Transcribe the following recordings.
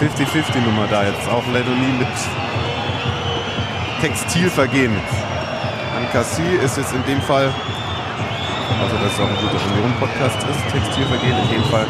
50-50-Nummer da jetzt. Auch Ledonie mit Textilvergehen. Ankassi ist jetzt in dem Fall, also dass es auch ein guter Union-Podcast ist, Textilvergehen in dem Fall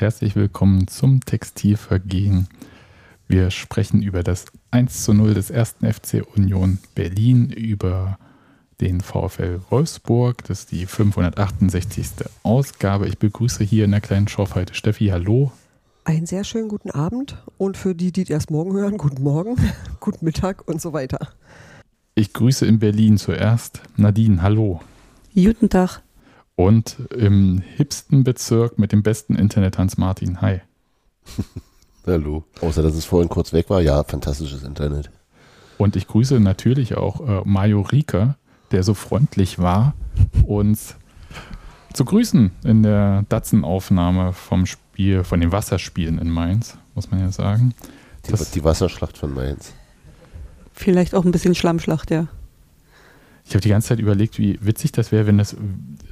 herzlich willkommen zum Textilvergehen. Wir sprechen über das 1 zu 0 des ersten FC Union Berlin, über den VfL Wolfsburg. Das ist die 568. Ausgabe. Ich begrüße hier in der kleinen Schorfheite Steffi. Hallo. Einen sehr schönen guten Abend und für die, die erst morgen hören, guten Morgen, guten Mittag und so weiter. Ich grüße in Berlin zuerst Nadine. Hallo. Guten Tag. Und im hipsten Bezirk mit dem besten Internet Hans Martin. Hi. Hallo. Außer dass es vorhin kurz weg war, ja, fantastisches Internet. Und ich grüße natürlich auch äh, Mario Rieker, der so freundlich war, uns zu grüßen in der Datsen-Aufnahme vom Spiel, von den Wasserspielen in Mainz, muss man ja sagen. Die, die Wasserschlacht von Mainz. Vielleicht auch ein bisschen Schlammschlacht, ja. Ich habe die ganze Zeit überlegt, wie witzig das wäre, wenn das.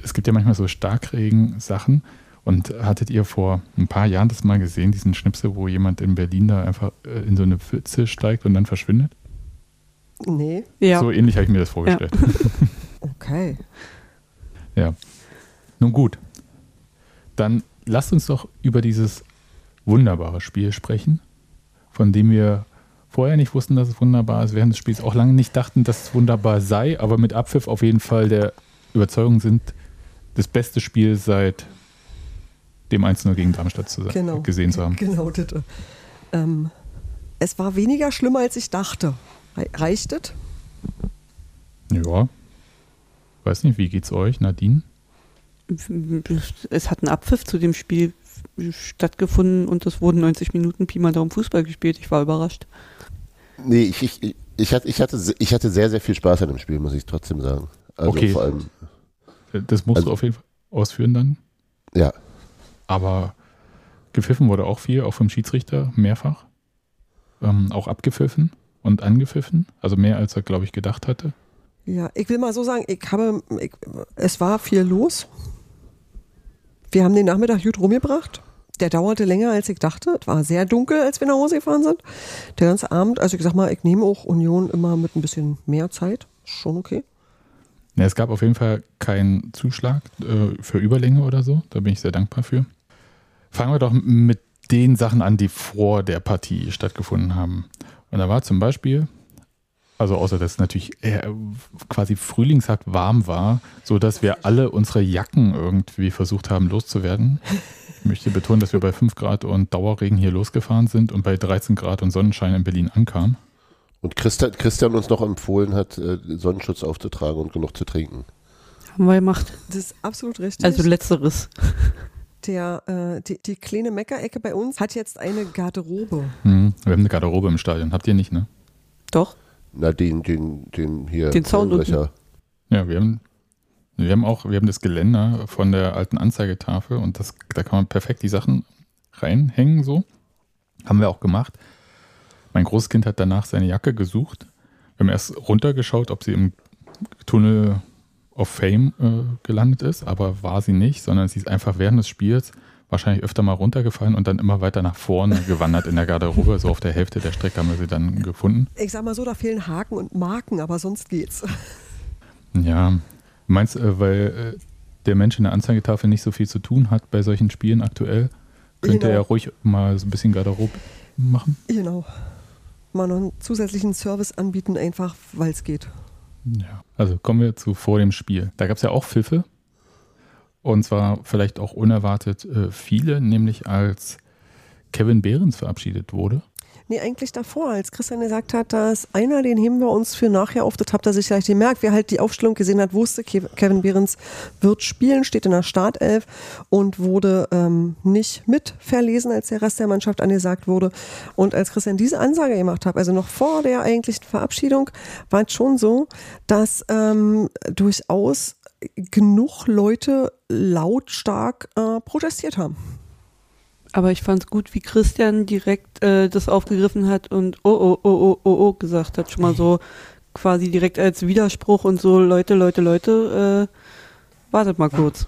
Es gibt ja manchmal so Starkregen-Sachen. Und hattet ihr vor ein paar Jahren das mal gesehen, diesen Schnipsel, wo jemand in Berlin da einfach äh, in so eine Pfütze steigt und dann verschwindet? Nee. Ja. So ähnlich habe ich mir das vorgestellt. Ja. okay. Ja. Nun gut. Dann lasst uns doch über dieses wunderbare Spiel sprechen, von dem wir vorher nicht wussten, dass es wunderbar ist, während des Spiels auch lange nicht dachten, dass es wunderbar sei, aber mit Abpfiff auf jeden Fall der Überzeugung sind, das beste Spiel seit dem 1-0 gegen Darmstadt zu genau, gesehen zu haben. Genau, bitte. Ähm, es war weniger schlimm, als ich dachte. Reicht es? Ja. Weiß nicht, wie geht's euch, Nadine? Es hat einen Abpfiff zu dem Spiel stattgefunden und es wurden 90 Minuten Pi mal Daumen Fußball gespielt. Ich war überrascht. Nee, ich, ich, ich, hatte, ich, hatte, ich hatte sehr, sehr viel Spaß an dem Spiel, muss ich trotzdem sagen. Also okay. vor allem. Das musst also, du auf jeden Fall ausführen dann. Ja. Aber gepfiffen wurde auch viel, auch vom Schiedsrichter mehrfach. Ähm, auch abgepfiffen und angepfiffen. Also mehr als er, glaube ich, gedacht hatte. Ja, ich will mal so sagen, ich habe, ich, es war viel los. Wir haben den Nachmittag gut rumgebracht der dauerte länger, als ich dachte. Es war sehr dunkel, als wir nach Hause gefahren sind. Der ganze Abend, also ich sag mal, ich nehme auch Union immer mit ein bisschen mehr Zeit. Schon okay. Ja, es gab auf jeden Fall keinen Zuschlag äh, für Überlänge oder so. Da bin ich sehr dankbar für. Fangen wir doch mit den Sachen an, die vor der Partie stattgefunden haben. Und da war zum Beispiel, also außer dass es natürlich quasi Frühlingshack warm war, so dass wir alle unsere Jacken irgendwie versucht haben loszuwerden. Ich möchte betonen, dass wir bei 5 Grad und Dauerregen hier losgefahren sind und bei 13 Grad und Sonnenschein in Berlin ankamen. Und Christian, Christian uns noch empfohlen hat, äh, Sonnenschutz aufzutragen und genug zu trinken. Haben wir gemacht. Das ist absolut richtig. Also letzteres. Der, äh, die, die kleine Meckerecke bei uns hat jetzt eine Garderobe. Mhm, wir haben eine Garderobe im Stadion. Habt ihr nicht, ne? Doch. Na, den, den, den hier. Den Zaun Ja, wir haben wir haben auch, wir haben das Geländer von der alten Anzeigetafel und das, da kann man perfekt die Sachen reinhängen, so. Haben wir auch gemacht. Mein Großkind hat danach seine Jacke gesucht. Wir haben erst runtergeschaut, ob sie im Tunnel of Fame äh, gelandet ist, aber war sie nicht, sondern sie ist einfach während des Spiels wahrscheinlich öfter mal runtergefallen und dann immer weiter nach vorne gewandert in der Garderobe. So auf der Hälfte der Strecke haben wir sie dann gefunden. Ich sag mal so, da fehlen Haken und Marken, aber sonst geht's. Ja, Meinst du, äh, weil äh, der Mensch in der Anzeigetafel nicht so viel zu tun hat bei solchen Spielen aktuell? Könnte genau. er ruhig mal so ein bisschen Garderobe machen? Genau. Mal noch einen zusätzlichen Service anbieten, einfach weil es geht. Ja, also kommen wir zu vor dem Spiel. Da gab es ja auch Pfiffe. Und zwar vielleicht auch unerwartet äh, viele, nämlich als Kevin Behrens verabschiedet wurde. Nee, eigentlich davor, als Christian gesagt hat, dass einer, den heben wir uns für nachher auf, das habt ihr sicherlich gemerkt, wer halt die Aufstellung gesehen hat, wusste, Kevin Behrens wird spielen, steht in der Startelf und wurde ähm, nicht mit verlesen, als der Rest der Mannschaft angesagt wurde. Und als Christian diese Ansage gemacht hat, also noch vor der eigentlichen Verabschiedung, war es schon so, dass ähm, durchaus genug Leute lautstark äh, protestiert haben. Aber ich fand es gut, wie Christian direkt äh, das aufgegriffen hat und oh, oh, oh, oh, oh, oh gesagt hat. Schon mal so quasi direkt als Widerspruch und so, Leute, Leute, Leute, äh, wartet mal kurz.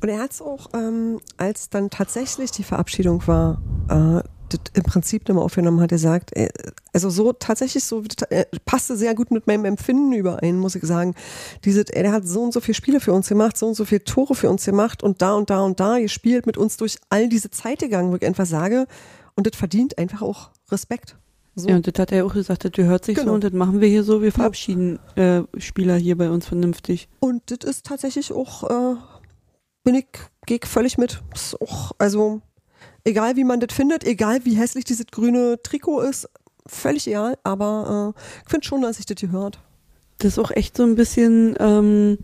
Und er hat es auch, ähm, als dann tatsächlich die Verabschiedung war, äh, im Prinzip nochmal aufgenommen hat, er sagt, äh, also so tatsächlich so, äh, passte sehr gut mit meinem Empfinden überein, muss ich sagen. Diese, er hat so und so viele Spiele für uns gemacht, so und so viele Tore für uns gemacht und da und da und da gespielt, mit uns durch all diese Zeit gegangen, wo ich einfach sage, und das verdient einfach auch Respekt. So. Ja, und das hat er auch gesagt, das gehört sich genau. so und das machen wir hier so, wir verabschieden äh, Spieler hier bei uns vernünftig. Und das ist tatsächlich auch, äh, bin ich, gehe völlig mit. Ist auch, also Egal wie man das findet, egal wie hässlich dieses grüne Trikot ist, völlig egal, aber äh, ich finde schon, dass sich das gehört. Das ist auch echt so ein bisschen ähm,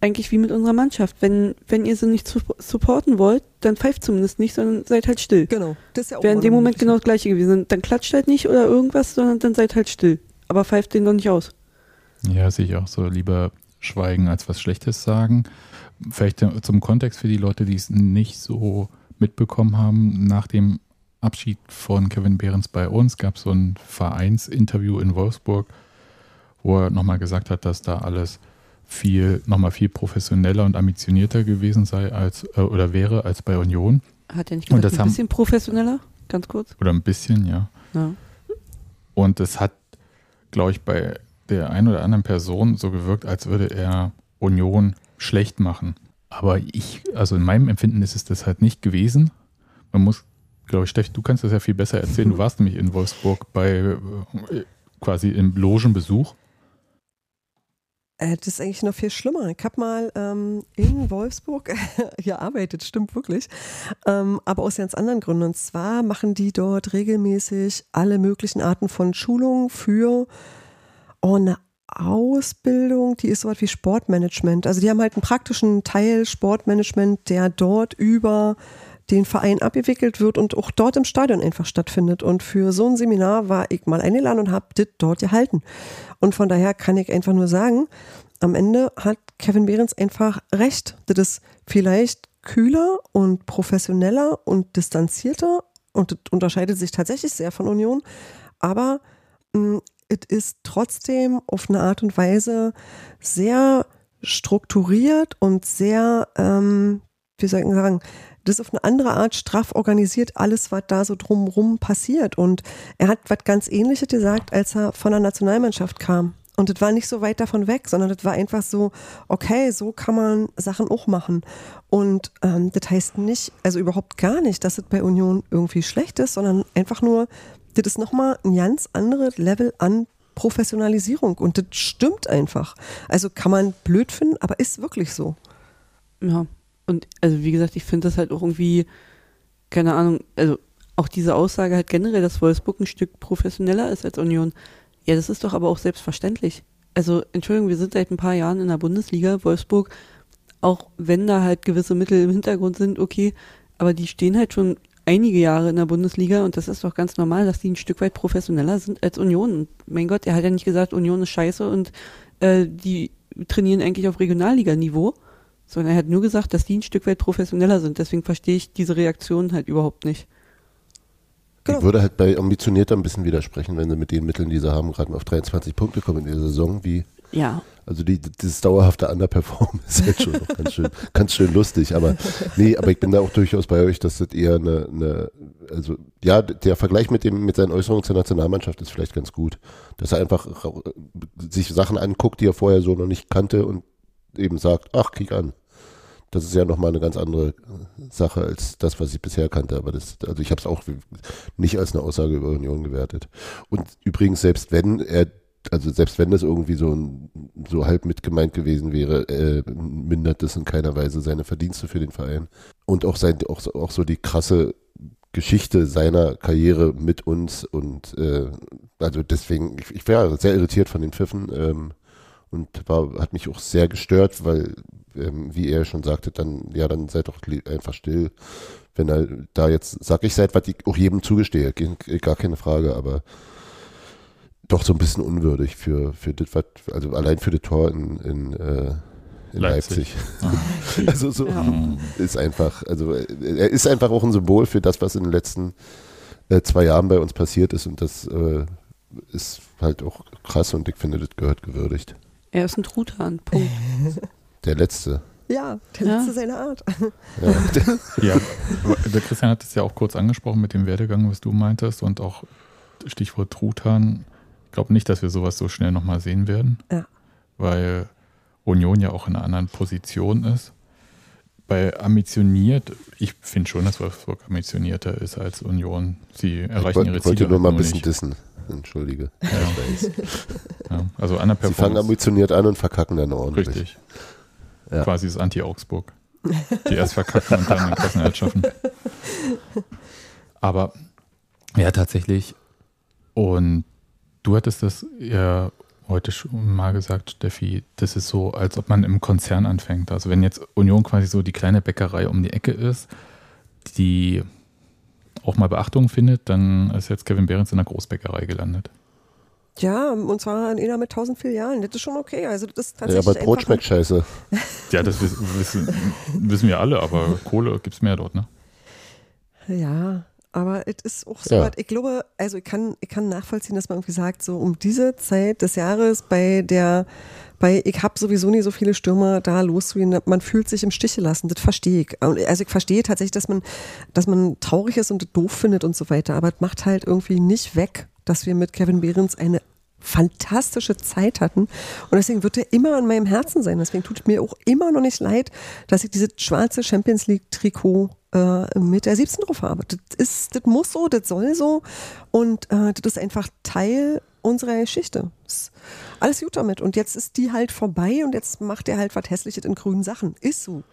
eigentlich wie mit unserer Mannschaft. Wenn, wenn ihr sie nicht supporten wollt, dann pfeift zumindest nicht, sondern seid halt still. Genau. Das ist ja auch Wäre in dem Moment genau das gleiche gewesen. Dann klatscht halt nicht oder irgendwas, sondern dann seid halt still. Aber pfeift den doch nicht aus. Ja, sehe ich auch so. Lieber schweigen als was Schlechtes sagen. Vielleicht zum Kontext für die Leute, die es nicht so mitbekommen haben, nach dem Abschied von Kevin Behrens bei uns gab es so ein Vereinsinterview in Wolfsburg, wo er nochmal gesagt hat, dass da alles viel, nochmal viel professioneller und ambitionierter gewesen sei als äh, oder wäre als bei Union. Hat er nicht gesagt, ein haben, bisschen professioneller? Ganz kurz. Oder ein bisschen, ja. ja. Und es hat, glaube ich, bei der einen oder anderen Person so gewirkt, als würde er Union schlecht machen. Aber ich, also in meinem Empfinden ist es das halt nicht gewesen. Man muss, glaube ich, Steffi, du kannst das ja viel besser erzählen. Du warst nämlich in Wolfsburg bei äh, quasi im Logenbesuch. Äh, das ist eigentlich noch viel schlimmer. Ich habe mal ähm, in Wolfsburg gearbeitet, stimmt wirklich, ähm, aber aus ganz anderen Gründen. Und zwar machen die dort regelmäßig alle möglichen Arten von Schulungen für oh, eine Ausbildung, die ist so was wie Sportmanagement. Also die haben halt einen praktischen Teil Sportmanagement, der dort über den Verein abgewickelt wird und auch dort im Stadion einfach stattfindet. Und für so ein Seminar war ich mal eingeladen und habe das dort gehalten. Und von daher kann ich einfach nur sagen, am Ende hat Kevin Behrens einfach recht. Das ist vielleicht kühler und professioneller und distanzierter und das unterscheidet sich tatsächlich sehr von Union. Aber mh, mm, es ist trotzdem auf eine Art und Weise sehr strukturiert und sehr, ähm, wie soll ich sagen, das auf eine andere Art straff organisiert, alles, was da so drumrum passiert. Und er hat was ganz Ähnliches gesagt, als er von der Nationalmannschaft kam. Und das war nicht so weit davon weg, sondern das war einfach so, okay, so kann man Sachen auch machen. Und ähm, das heißt nicht, also überhaupt gar nicht, dass es bei Union irgendwie schlecht ist, sondern einfach nur, das ist nochmal ein ganz anderes Level an Professionalisierung und das stimmt einfach. Also kann man blöd finden, aber ist wirklich so. Ja, und also wie gesagt, ich finde das halt auch irgendwie, keine Ahnung, also auch diese Aussage halt generell, dass Wolfsburg ein Stück professioneller ist als Union. Ja, das ist doch aber auch selbstverständlich. Also, Entschuldigung, wir sind seit ein paar Jahren in der Bundesliga. Wolfsburg, auch wenn da halt gewisse Mittel im Hintergrund sind, okay, aber die stehen halt schon einige Jahre in der Bundesliga und das ist doch ganz normal, dass die ein Stück weit professioneller sind als Union. Und mein Gott, er hat ja nicht gesagt, Union ist scheiße und äh, die trainieren eigentlich auf Regionalliganiveau, sondern er hat nur gesagt, dass die ein Stück weit professioneller sind. Deswegen verstehe ich diese Reaktion halt überhaupt nicht. Ich würde halt bei ambitionierter ein bisschen widersprechen, wenn sie mit den Mitteln, die sie haben, gerade mal auf 23 Punkte kommen in der Saison, wie ja. Also die, dieses dauerhafte Underperformen ist halt schon noch ganz schön, ganz schön lustig. Aber nee, aber ich bin da auch durchaus bei euch, dass das eher eine, eine also ja, der Vergleich mit dem, mit seinen Äußerungen zur Nationalmannschaft ist vielleicht ganz gut. Dass er einfach sich Sachen anguckt, die er vorher so noch nicht kannte und eben sagt, ach, kick an. Das ist ja nochmal eine ganz andere Sache als das, was ich bisher kannte. Aber das, also ich habe es auch nicht als eine Aussage über Union gewertet. Und übrigens, selbst wenn er also selbst wenn das irgendwie so, so halb mit gemeint gewesen wäre, äh, mindert das in keiner Weise seine Verdienste für den Verein. Und auch, sein, auch, auch so die krasse Geschichte seiner Karriere mit uns und äh, also deswegen, ich, ich war sehr irritiert von den Pfiffen ähm, und war, hat mich auch sehr gestört, weil, ähm, wie er schon sagte, dann, ja, dann seid doch einfach still. Wenn er da jetzt, sag ich seid, was ich auch jedem zugestehe, gar keine Frage, aber doch so ein bisschen unwürdig für, für das, was, also allein für das Tor in, in, äh, in Leipzig. Leipzig. also so ja. ist einfach, also er ist einfach auch ein Symbol für das, was in den letzten äh, zwei Jahren bei uns passiert ist und das äh, ist halt auch krass und ich finde, das gehört gewürdigt. Er ist ein Truthahn, Punkt. Der letzte. Ja, der ja. letzte seiner Art. Ja. ja, der Christian hat es ja auch kurz angesprochen mit dem Werdegang, was du meintest und auch Stichwort Truthahn glaube nicht, dass wir sowas so schnell nochmal sehen werden. Ja. Weil Union ja auch in einer anderen Position ist. Bei ambitioniert, ich finde schon, dass Wolfsburg ambitionierter ist als Union. Sie erreichen ich ihre Ziele. Ich wollte nur mal ein bisschen nicht. dissen. Entschuldige. Ja. ja. Also an der Sie fangen ambitioniert an und verkacken dann ordentlich. Richtig. Ja. Quasi das Anti-Augsburg. Die erst verkacken und dann den Klassenerhalt schaffen. Aber ja, tatsächlich. Und Du hattest das ja heute schon mal gesagt, Steffi, das ist so, als ob man im Konzern anfängt. Also wenn jetzt Union quasi so die kleine Bäckerei um die Ecke ist, die auch mal Beachtung findet, dann ist jetzt Kevin Behrens in der Großbäckerei gelandet. Ja, und zwar in einer mit 1000 Filialen. Das ist schon okay. Also das ist tatsächlich ja, aber Brot schmeckt scheiße. ja, das wissen, wissen wir alle, aber Kohle gibt es mehr dort, ne? Ja, aber es ist auch so, ja. ich glaube, also ich kann, ich kann nachvollziehen, dass man irgendwie sagt, so um diese Zeit des Jahres bei der, bei ich habe sowieso nie so viele Stürmer da loszugehen, man fühlt sich im Stich gelassen, das verstehe ich. Also ich verstehe tatsächlich, dass man, dass man traurig ist und das doof findet und so weiter, aber es macht halt irgendwie nicht weg, dass wir mit Kevin Behrens eine fantastische Zeit hatten. Und deswegen wird er immer in meinem Herzen sein. Deswegen tut mir auch immer noch nicht leid, dass ich dieses schwarze Champions League Trikot äh, mit der 17 drauf habe. Das, ist, das muss so, das soll so. Und äh, das ist einfach Teil unserer Geschichte. alles gut damit. Und jetzt ist die halt vorbei und jetzt macht er halt was Hässliches in grünen Sachen. Ist so.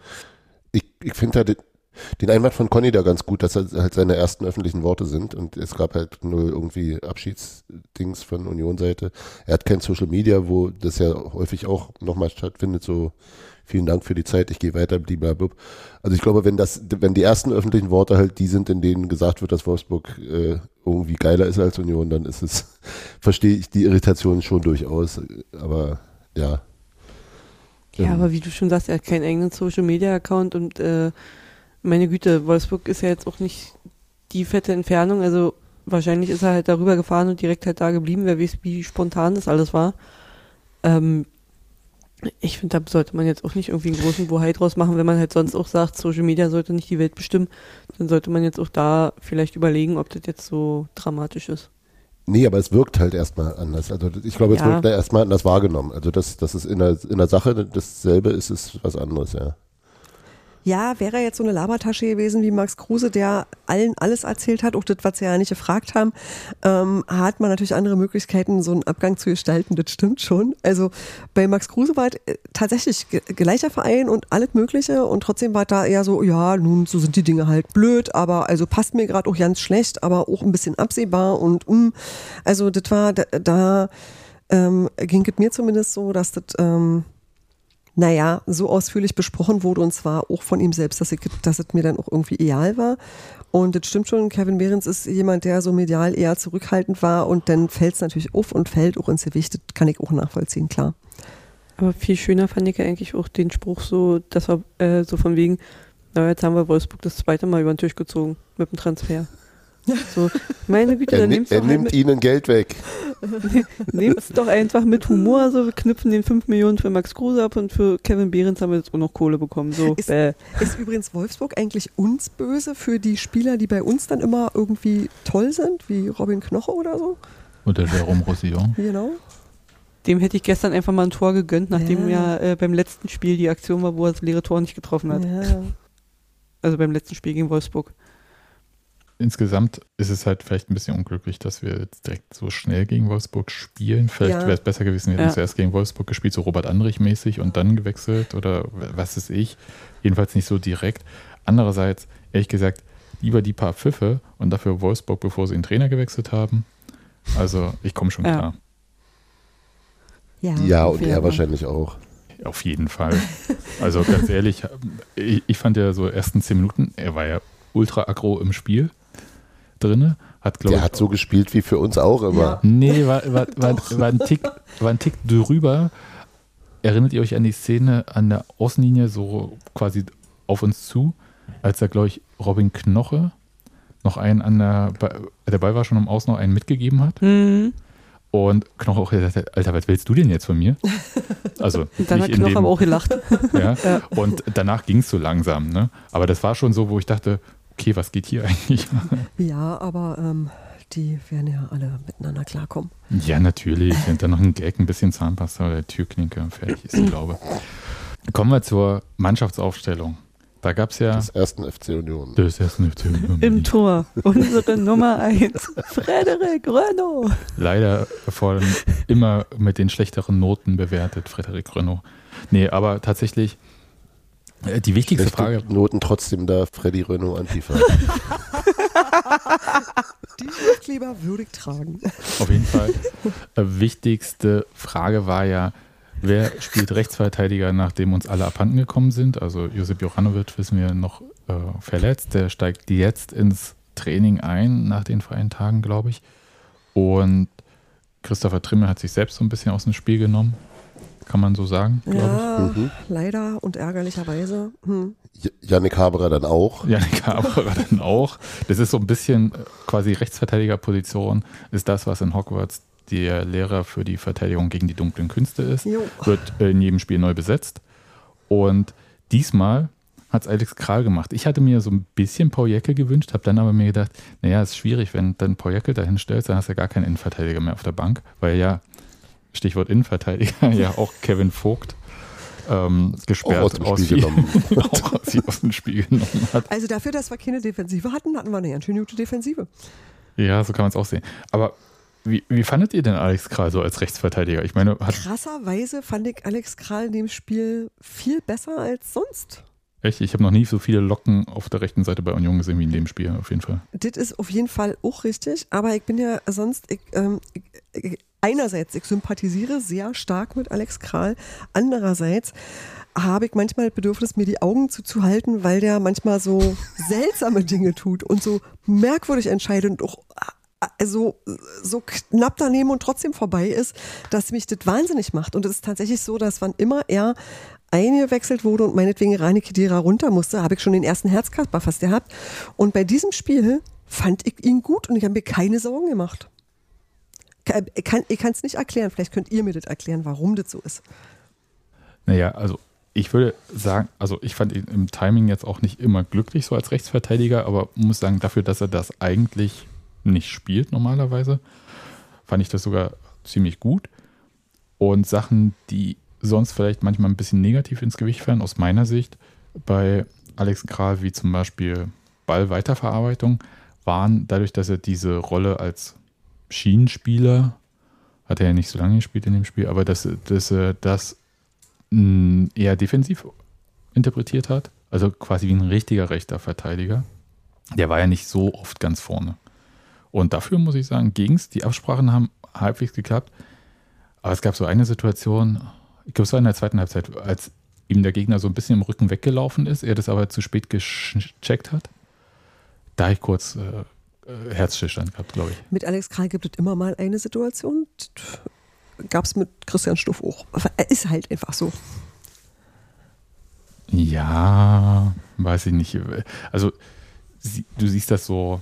Ich, ich finde halt den Einwand von Conny da ganz gut, dass das halt seine ersten öffentlichen Worte sind und es gab halt nur irgendwie Abschiedsdings von Union-Seite. Er hat kein Social Media, wo das ja häufig auch nochmal stattfindet, so vielen Dank für die Zeit, ich gehe weiter, blablabla. Also ich glaube, wenn das, wenn die ersten öffentlichen Worte halt die sind, in denen gesagt wird, dass Wolfsburg äh, irgendwie geiler ist als Union, dann ist es, verstehe ich die Irritation schon durchaus. Aber ja. Ja, ähm. aber wie du schon sagst, er hat keinen eigenen Social Media Account und äh, meine Güte, Wolfsburg ist ja jetzt auch nicht die fette Entfernung, also wahrscheinlich ist er halt darüber gefahren und direkt halt da geblieben, wer weiß, wie spontan das alles war. Ähm, ich finde, da sollte man jetzt auch nicht irgendwie einen großen Bohai draus machen, wenn man halt sonst auch sagt, Social Media sollte nicht die Welt bestimmen, dann sollte man jetzt auch da vielleicht überlegen, ob das jetzt so dramatisch ist. Nee, aber es wirkt halt erstmal anders. Also ich glaube, es ja. wird erstmal anders wahrgenommen. Also das, das ist in der, in der Sache dasselbe ist, ist was anderes, ja. Ja, wäre jetzt so eine Labertasche gewesen wie Max Kruse, der allen alles erzählt hat, auch das, was sie ja nicht gefragt haben, ähm, hat man natürlich andere Möglichkeiten, so einen Abgang zu gestalten, das stimmt schon. Also bei Max Kruse war es äh, tatsächlich gleicher Verein und alles Mögliche und trotzdem war da eher so, ja, nun, so sind die Dinge halt blöd, aber also passt mir gerade auch ganz schlecht, aber auch ein bisschen absehbar und um, also das war, da, da ähm, ging es mir zumindest so, dass das ähm, naja, so ausführlich besprochen wurde und zwar auch von ihm selbst, dass, ich, dass es mir dann auch irgendwie egal war. Und das stimmt schon, Kevin Behrens ist jemand, der so medial eher zurückhaltend war und dann fällt es natürlich auf und fällt auch ins Gewicht. Das kann ich auch nachvollziehen, klar. Aber viel schöner fand ich eigentlich auch den Spruch so, dass er äh, so von wegen, na, jetzt haben wir Wolfsburg das zweite Mal über den Tisch gezogen mit dem Transfer. So, meine Güte, dann nimmst du. Er halt nimmt ihnen Geld weg. Nehmt's doch einfach mit Humor. So, wir knüpfen den 5 Millionen für Max Kruse ab und für Kevin Behrens haben wir jetzt auch noch Kohle bekommen. So, ist, ist übrigens Wolfsburg eigentlich uns böse für die Spieler, die bei uns dann immer irgendwie toll sind, wie Robin Knoche oder so? Oder Jerome Roussillon. Genau. Dem hätte ich gestern einfach mal ein Tor gegönnt, nachdem ja, ja äh, beim letzten Spiel die Aktion war, wo er das leere Tor nicht getroffen hat. Ja. Also beim letzten Spiel gegen Wolfsburg. Insgesamt ist es halt vielleicht ein bisschen unglücklich, dass wir jetzt direkt so schnell gegen Wolfsburg spielen. Vielleicht Ja. wäre es besser gewesen, wir hätten Ja. zuerst gegen Wolfsburg gespielt, so Robert Andrich-mäßig und dann gewechselt oder was ist ich. Jedenfalls nicht so direkt. Andererseits, ehrlich gesagt, lieber die paar Pfiffe und dafür Wolfsburg, bevor sie den Trainer gewechselt haben. Also ich komme schon Ja. klar. Ja. Ja, und er wahrscheinlich auch. Auf jeden Fall. Also ganz ehrlich, ich, ich fand ja so ersten zehn Minuten, er war ja ultra aggro im Spiel drinne, hat glaube Der ich hat so gespielt wie für uns auch immer. Ja. Nee, war, war, war, war, ein Tick, war ein Tick drüber. Erinnert ihr euch an die Szene an der Außenlinie, so quasi auf uns zu, als da, glaube ich, Robin Knoche noch einen an der, der Ball war schon am Außen noch einen mitgegeben hat. Mhm. Und Knoche auch gesagt hat, Alter, was willst du denn jetzt von mir? Also, dann hat in Knoch dem, aber auch gelacht. ja. Ja. Und danach ging es so langsam, ne? Aber das war schon so, wo ich dachte, okay, was geht hier eigentlich? Ja, aber ähm, die werden ja alle miteinander klarkommen. Ja, natürlich. Und dann noch ein Gag, ein bisschen Zahnpasta oder Türklinke und fertig ist die Glaube. Kommen wir zur Mannschaftsaufstellung. Da gab es ja. Des ersten FC Union. Das ist nicht Im Tor. Unsere Nummer eins. Frederik Renault. Leider vor allem immer mit den schlechteren Noten bewertet, Frederik Renault. Nee, aber tatsächlich die wichtigste Schlechte Frage. Noten trotzdem da Freddy Renault Antifa. Die Schriftkleber würdig tragen. Auf jeden Fall. Äh, wichtigste Frage war ja, wer spielt Rechtsverteidiger, nachdem uns alle abhanden gekommen sind? Also Josip Johanovic wissen wir noch äh, verletzt. Der steigt jetzt ins Training ein nach den freien Tagen, glaube ich. Und Christopher Trimmel hat sich selbst so ein bisschen aus dem Spiel genommen. Kann man so sagen, glaube Ja, Mhm. leider und ärgerlicherweise. Hm. J- Yannick Haberer dann auch. ich. Janik Haberer dann auch. Das ist so ein bisschen äh, quasi Rechtsverteidigerposition, ist das, was in Hogwarts der Lehrer für die Verteidigung gegen die dunklen Künste ist. Jo. wird in jedem Spiel neu besetzt. Und diesmal hat es Alex Kral gemacht. Ich hatte mir so ein bisschen Paul Jäckel gewünscht, habe dann aber mir gedacht, naja, ist schwierig, wenn dann Paul Jäckel dahin stellst, dann hast du ja gar keinen Innenverteidiger mehr auf der Bank, weil ja, Stichwort Innenverteidiger, ja auch Kevin Vogt ähm, gesperrt Auch aus dem Spiel viel- genommen. auch aus, aus dem Spiel genommen hat. Also dafür, dass wir keine Defensive hatten, hatten wir eine ganz schön gute Defensive. Ja, so kann man es auch sehen. Aber wie, wie fandet ihr denn Alex Kral so als Rechtsverteidiger? Ich meine, hat Krasserweise fand ich Alex Kral in dem Spiel viel besser als sonst. Echt, ich habe noch nie so viele Locken auf der rechten Seite bei Union gesehen wie in dem Spiel, auf jeden Fall. Das ist auf jeden Fall auch richtig, aber ich bin ja sonst, ich, ähm, ich, einerseits, ich sympathisiere sehr stark mit Alex Kral, andererseits habe ich manchmal das Bedürfnis, mir die Augen zuzuhalten, weil der manchmal so seltsame Dinge tut und so merkwürdig entscheidet und auch also so knapp daneben und trotzdem vorbei ist, dass mich das wahnsinnig macht. Und es ist tatsächlich so, dass wann immer er eingewechselt wurde und meinetwegen Rani Kedira runter musste, habe ich schon den ersten Herzkasper fast gehabt. Und bei diesem Spiel fand ich ihn gut und ich habe mir keine Sorgen gemacht. Ke- Ich kann es nicht erklären. Vielleicht könnt ihr mir das erklären, warum das so ist. Naja, also ich würde sagen, also ich fand ihn im Timing jetzt auch nicht immer glücklich so als Rechtsverteidiger, aber muss sagen, dafür, dass er das eigentlich nicht spielt normalerweise, fand ich das sogar ziemlich gut. Und Sachen, die sonst vielleicht manchmal ein bisschen negativ ins Gewicht fallen, aus meiner Sicht, bei Alex Kral, wie zum Beispiel Ballweiterverarbeitung, waren dadurch, dass er diese Rolle als Schienenspieler, hat er ja nicht so lange gespielt in dem Spiel, aber dass, dass er das mh, eher defensiv interpretiert hat, also quasi wie ein richtiger rechter Verteidiger. Der war ja nicht so oft ganz vorne. Und dafür muss ich sagen, gegens, die Absprachen haben halbwegs geklappt. Aber es gab so eine Situation, ich glaube, es war in der zweiten Halbzeit, als ihm der Gegner so ein bisschen im Rücken weggelaufen ist, er das aber zu spät gecheckt hat. Da habe ich kurz äh, äh, Herzstillstand gehabt, glaube ich. Mit Alex Kral gibt es immer mal eine Situation. Gab es mit Christian Stuff auch. Er ist halt einfach so. Ja, weiß ich nicht. Also, sie, du siehst das so.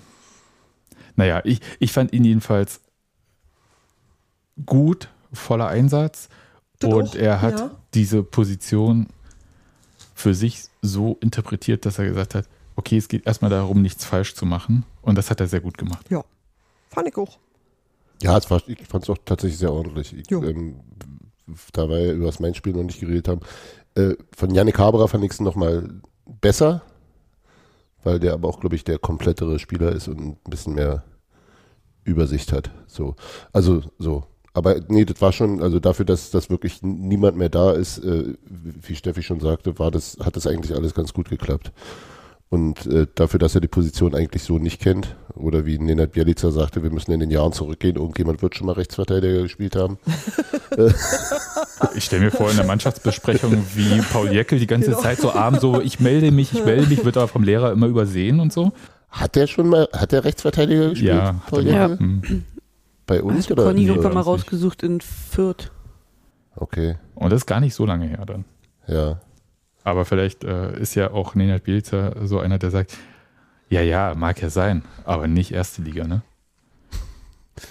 Naja, ich, ich fand ihn jedenfalls gut, voller Einsatz. Das und auch, er hat ja. diese Position für sich so interpretiert, dass er gesagt hat: Okay, es geht erstmal darum, nichts falsch zu machen. Und das hat er sehr gut gemacht. Fand ich auch. Ja, es war, ich fand es auch tatsächlich sehr ordentlich. Ich, ähm, da wir ja über das Main-Spiel noch nicht geredet haben. Äh, von Yannick Haberer fand ich es nochmal besser. weil der aber auch, glaube ich, der komplettere Spieler ist und ein bisschen mehr Übersicht hat. So. Also so. Aber nee, das war schon, also dafür, dass, dass wirklich niemand mehr da ist, äh, wie Steffi schon sagte, war das, hat das eigentlich alles ganz gut geklappt. Und äh, dafür, dass er die Position eigentlich so nicht kennt, oder wie Nenad Bielica sagte, wir müssen in den Jahren zurückgehen, irgendjemand wird schon mal Rechtsverteidiger gespielt haben. Ich stelle mir vor, in der Mannschaftsbesprechung, wie Paul Jäckel die ganze Zeit so abends so, ich melde mich, ich melde mich, wird aber vom Lehrer immer übersehen und so. Hat der schon mal, hat der Rechtsverteidiger gespielt? Ja, Paul hat er Jäckel? Bei uns Hat oder? Conny irgendwann mal rausgesucht in Fürth. Okay, Und das ist gar nicht so lange her dann. ja. Aber vielleicht äh, ist ja auch Nenad Bielica so einer, der sagt, ja, ja, mag ja sein, aber nicht erste Liga, ne?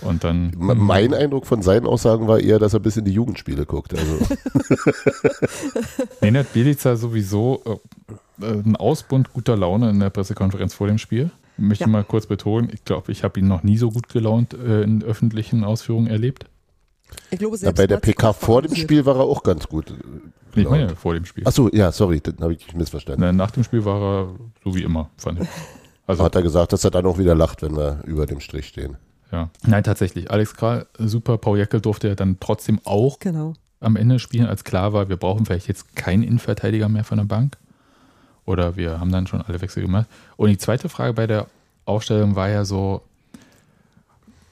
Und dann. Mein Eindruck von seinen Aussagen war eher, dass er bis in die Jugendspiele guckt. Also, Nenad Bielica sowieso äh, äh, ein Ausbund guter Laune in der Pressekonferenz vor dem Spiel. Möchte Ja. mal kurz betonen, ich glaube, ich habe ihn noch nie so gut gelaunt äh, in öffentlichen Ausführungen erlebt. Ich glaube, ja, selbst bei der PK vor dem. Spiel war er auch ganz gut. Ich meine, vor dem Spiel. Achso, ja, sorry, dann habe ich dich missverstanden. Na, Nach dem Spiel war er so wie immer, fand ich. Also, Hat er gesagt, dass er dann auch wieder lacht, wenn wir über dem Strich stehen. ja. Nein, tatsächlich. Alex Kral, super. Paul Jäckel durfte ja dann trotzdem auch Genau. am Ende spielen, als klar war, wir brauchen vielleicht jetzt keinen Innenverteidiger mehr von der Bank. Oder wir haben dann schon alle Wechsel gemacht. Und die zweite Frage bei der Aufstellung war ja so,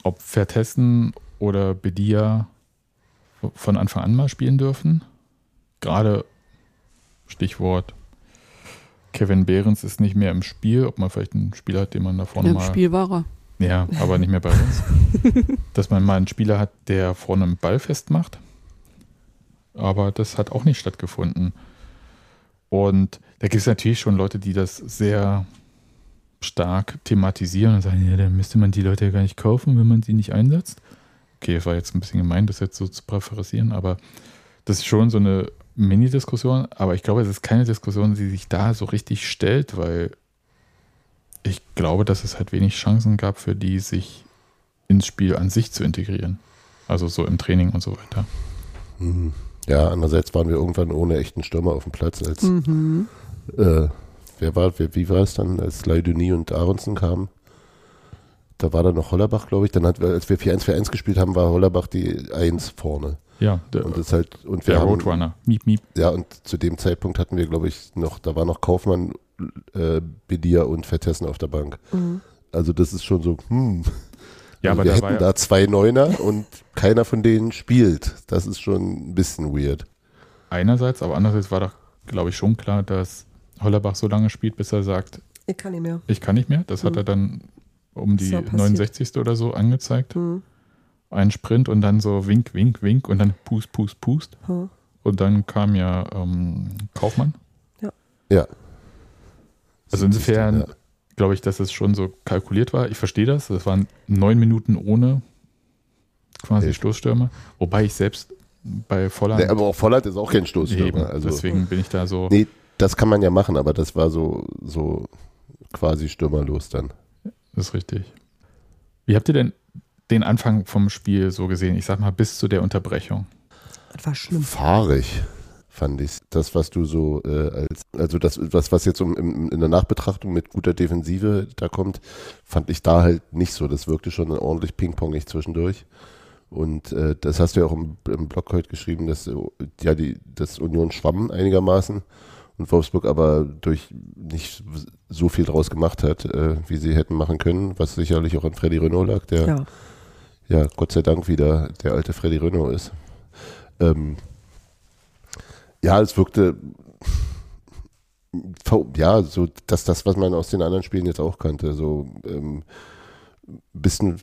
ob Vertessen oder Bedia von Anfang an mal spielen dürfen. Gerade Stichwort Kevin Behrens ist nicht mehr im Spiel, ob man vielleicht einen Spieler hat, den man da vorne Ja, Im mal Spiel war er. ja, aber nicht mehr bei uns. Dass man mal einen Spieler hat, der vorne einen Ball festmacht. Aber das hat auch nicht stattgefunden. Und da gibt es natürlich schon Leute, die das sehr stark thematisieren und sagen, ja, dann müsste man die Leute ja gar nicht kaufen, wenn man sie nicht einsetzt. Okay, das war jetzt ein bisschen gemein, das jetzt so zu präferisieren, aber das ist schon so eine Mini-Diskussion. Aber ich glaube, es ist keine Diskussion, die sich da so richtig stellt, weil ich glaube, dass es halt wenig Chancen gab für die, sich ins Spiel an sich zu integrieren. Also so im Training und so weiter. Mhm. Ja, andererseits waren wir irgendwann ohne echten Stürmer auf dem Platz, als Mhm. äh, wer war, wer, wie war es dann, als Leiduni und Aronson kamen? Da war dann noch Hollerbach, glaube ich. Dann hat, als wir 4-1 4-1 gespielt haben, war Hollerbach die 1 vorne. Ja, der, Und das ist halt, und wir der haben, Roadrunner. Miep, miep. ja, und zu dem Zeitpunkt hatten wir, glaube ich, noch, da war noch Kaufmann, äh, Bedia und Vertessen auf der Bank. Mhm. Also das ist schon so, hm. Ja, also aber wir hätten ja, da zwei Neuner und keiner von denen spielt. Das ist schon ein bisschen weird. einerseits, aber andererseits war doch, glaube ich, schon klar, dass Hollerbach so lange spielt, bis er sagt, Ich kann nicht mehr. ich kann nicht mehr. Das hat Mhm. er dann um die Ist ja passiert. 69. oder so angezeigt. Mhm. Ein Sprint und dann so Wink, Wink, Wink und dann Pust, Pust, Pust. Hm. Und dann kam ja ähm, Kaufmann. Ja. Also insofern Ja. Glaube ich, dass es schon so kalkuliert war. Ich verstehe das. Das waren neun Minuten ohne quasi. Stoßstürme. Wobei ich selbst bei Volland Nee, aber auch Volland ist auch kein Stoßstürmer. Also, deswegen bin ich da so. nee, das kann man ja machen, aber das war so, so quasi stürmerlos dann. Das ist richtig. Wie habt ihr denn den Anfang vom Spiel so gesehen? Ich sag mal, bis zu der Unterbrechung. Das war schlimm. Fahrig, fand ich. Das, was du so äh, als, also das, was, was jetzt um, im, in der Nachbetrachtung mit guter Defensive da kommt, fand ich da halt nicht so. Das wirkte schon ordentlich pingpongig zwischendurch. Und äh, das hast du ja auch im, im Blog heute geschrieben, dass äh, ja die das Union schwamm einigermaßen und Wolfsburg aber durch nicht so viel draus gemacht hat, äh, wie sie hätten machen können, was sicherlich auch an Freddy Renault lag, der Ja. ja, Gott sei Dank wieder der alte Freddy Renault ist. Ähm, ja, es wirkte ja, so dass das, was man aus den anderen Spielen jetzt auch kannte, so ähm, bisschen,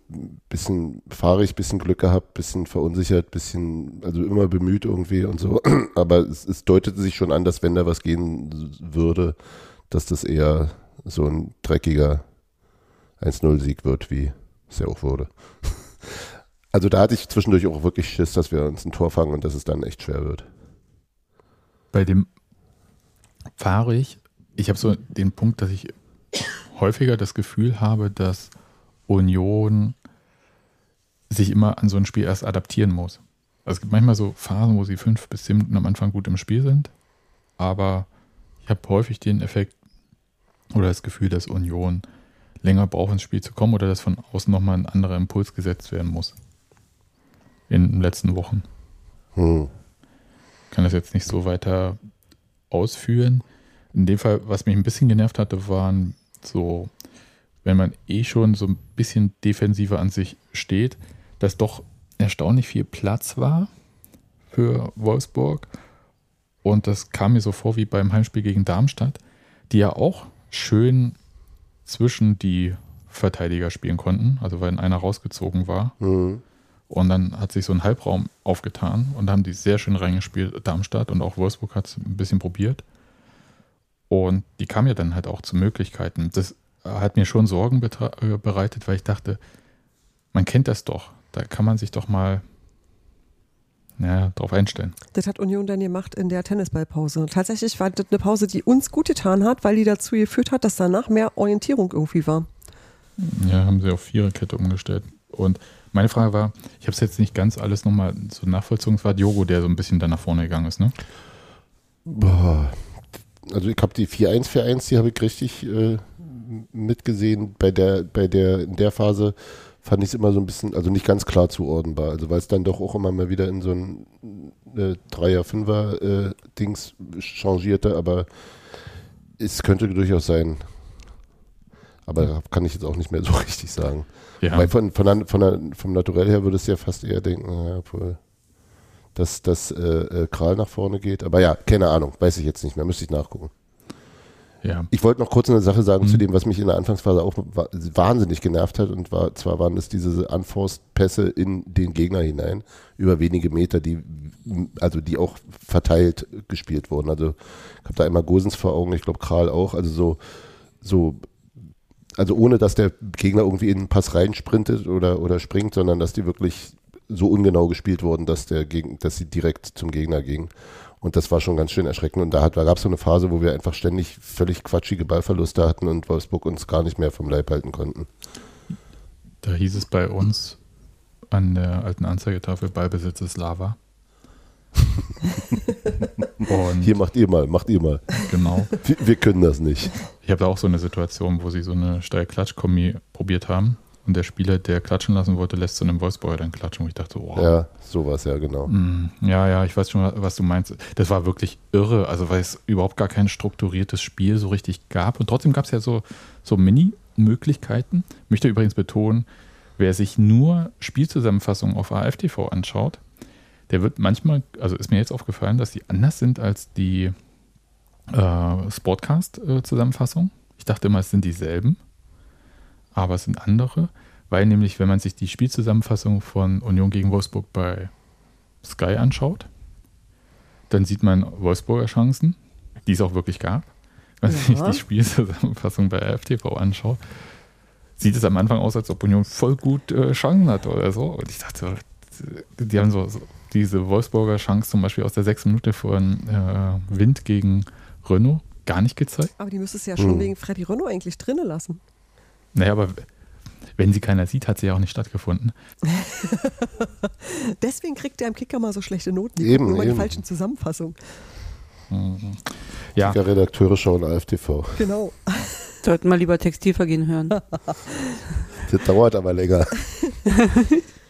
bisschen fahrig, bisschen Glück gehabt, bisschen verunsichert, bisschen, also immer bemüht irgendwie und so. Aber es, es deutete sich schon an, dass wenn da was gehen würde, dass das eher so ein dreckiger 1-0-Sieg wird, wie es ja auch wurde. Also da hatte ich zwischendurch auch wirklich Schiss, dass wir uns ein Tor fangen und dass es dann echt schwer wird. Bei dem fahrig, ich habe so den Punkt, dass ich häufiger das Gefühl habe, dass Union sich immer an so ein Spiel erst adaptieren muss. Also es gibt manchmal so Phasen, wo sie fünf bis zehn Minuten am Anfang gut im Spiel sind, aber ich habe häufig den Effekt, oder das Gefühl, dass Union länger braucht, ins Spiel zu kommen oder dass von außen nochmal ein anderer Impuls gesetzt werden muss. In den letzten Wochen. Hm. Kann das jetzt nicht so weiter ausführen. In dem Fall, was mich ein bisschen genervt hatte, waren so, wenn man eh schon so ein bisschen defensiver an sich steht, dass doch erstaunlich viel Platz war für Wolfsburg. Und das kam mir so vor wie beim Heimspiel gegen Darmstadt, die ja auch schön zwischen die Verteidiger spielen konnten, also wenn einer rausgezogen war. Hm. Und dann hat sich so ein Halbraum aufgetan und da haben die sehr schön reingespielt, Darmstadt und auch Wolfsburg hat es ein bisschen probiert. Und die kam ja dann halt auch zu Möglichkeiten. Das hat mir schon Sorgen äh, bereitet, weil ich dachte, man kennt das doch. Da kann man sich doch mal ja, drauf einstellen. Das hat Union dann gemacht in der Tennisballpause. Tatsächlich war das eine Pause, die uns gut getan hat, weil die dazu geführt hat, dass danach mehr Orientierung irgendwie war. Ja, haben sie auf Viererkette umgestellt. Und meine Frage war, ich habe es jetzt nicht ganz alles nochmal so nachvollzogen, es war Diogo, der so ein bisschen dann nach vorne gegangen ist, ne? Boah. Also ich habe die 4-1-4-1, die habe ich richtig äh, mitgesehen. Bei der, bei der, in der Phase fand ich es immer so ein bisschen, also nicht ganz klar zuordnenbar. Also weil es dann doch auch immer mal wieder in so ein äh, Dreier, Fünfer äh, Dings changierte, aber es könnte durchaus sein. Aber kann ich jetzt auch nicht mehr so richtig sagen. Ja, Weil von, von, der- von der, vom Naturell her würdest du ja fast eher denken, naja, obwohl, dass, dass äh, äh, Kral nach vorne geht. Aber ja, keine Ahnung, weiß ich jetzt nicht mehr, müsste ich nachgucken. ja. Ich wollte noch kurz eine Sache sagen Mhm. zu dem, was mich in der Anfangsphase auch wa- wahnsinnig genervt hat. Und war, zwar waren es diese Unforced-Pässe in den Gegner hinein, über wenige Meter, die, also die auch verteilt gespielt wurden. Also ich habe da immer Gosens vor Augen, ich glaube Kral auch. Also so, so also ohne dass der Gegner irgendwie in den Pass reinsprintet oder, oder springt, sondern dass die wirklich so ungenau gespielt wurden, dass der Geg dass sie direkt zum Gegner gingen. Und das war schon ganz schön erschreckend. Und da, da gab es so eine Phase, wo wir einfach ständig völlig quatschige Ballverluste hatten und Wolfsburg uns gar nicht mehr vom Leib halten konnten. Da hieß es bei uns an der alten Anzeigetafel, Ballbesitz ist Lava. Und Hier macht ihr mal, macht ihr mal. genau. Wir, wir können das nicht. Ich habe da auch so eine Situation, wo sie so eine Steil-Klatsch-Kombi probiert haben und der Spieler, der klatschen lassen wollte, lässt zu einem Wolfsburger dann klatschen, wo ich dachte, wow. Ja, sowas, ja, genau. Mm, Ja, ja, ich weiß schon, was du meinst. Das war wirklich irre, also weil es überhaupt gar kein strukturiertes Spiel so richtig gab. Und trotzdem gab es ja so, so Mini-Möglichkeiten. Ich möchte übrigens betonen, wer sich nur Spielzusammenfassungen auf AFTV anschaut, der wird manchmal, also ist mir jetzt aufgefallen, dass die anders sind als die äh, Sportcast-Zusammenfassungen. Ich dachte immer, es sind dieselben, aber es sind andere, weil nämlich, wenn man sich die Spielzusammenfassung von Union gegen Wolfsburg bei Sky anschaut, dann sieht man Wolfsburger Chancen, die es auch wirklich gab. Wenn man sich Ja. die Spielzusammenfassung bei FTV anschaut, sieht es am Anfang aus, als ob Union voll gut äh, Chancen hat oder so. Und ich dachte, die haben so, so diese Wolfsburger Chance zum Beispiel aus der sechsten Minute von äh, Wind gegen Renault gar nicht gezeigt. Aber die müsstest du ja schon Hm. wegen Freddy Renault eigentlich drinnen lassen. Naja, aber wenn sie keiner sieht, hat sie ja auch nicht stattgefunden. Deswegen kriegt der im Kicker mal so schlechte Noten. Die Eben, gucken immer die eben. falschen Zusammenfassungen. Ja, Ja. Redakteure schauen AFTV. Genau. Sollten wir lieber Textilvergehen hören. Das dauert aber länger.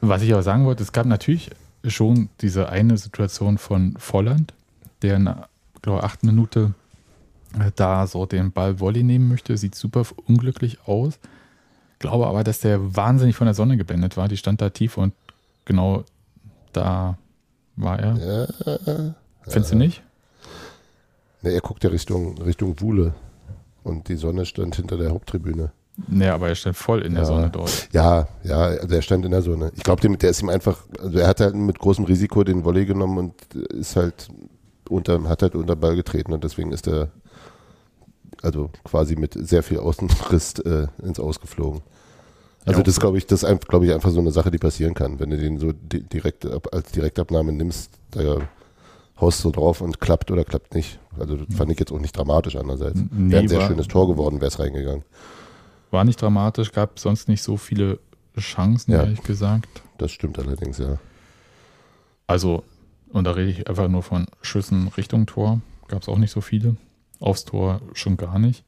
Was ich aber sagen wollte, es gab natürlich schon diese eine Situation von Volland, der in glaube, acht Minute äh, da so den Ball Volley nehmen möchte. Sieht super unglücklich aus. Glaube aber, dass der wahnsinnig von der Sonne geblendet war. Die stand da tief und genau da war er. Ja, Findest du nicht? ne, er guckt ja Richtung, Richtung Wuhle. Und die Sonne stand hinter der Haupttribüne. Nee, aber er stand voll in der Ja. Sonne dort. Ja, ja, also er stand in der Sonne. Ich glaube, der ist ihm einfach, also er hat halt mit großem Risiko den Volley genommen und ist halt unter, hat halt unter Ball getreten und deswegen ist er also quasi mit sehr viel Außenriss äh, ins Ausgeflogen. Also Ja, das glaube ich, das ist glaube ich einfach so eine Sache, die passieren kann, wenn du den so di direkt ab, als Direktabnahme nimmst, da haust du drauf und klappt oder klappt nicht. Also das fand ich jetzt auch nicht dramatisch andererseits. Nee, Wäre ein sehr schönes Tor geworden, wäre es reingegangen. War nicht dramatisch, gab sonst nicht so viele Chancen, Ja. ehrlich gesagt. Das stimmt allerdings, ja. Also, und da rede ich einfach nur von Schüssen Richtung Tor. Gab es auch nicht so viele. aufs Tor schon gar nicht.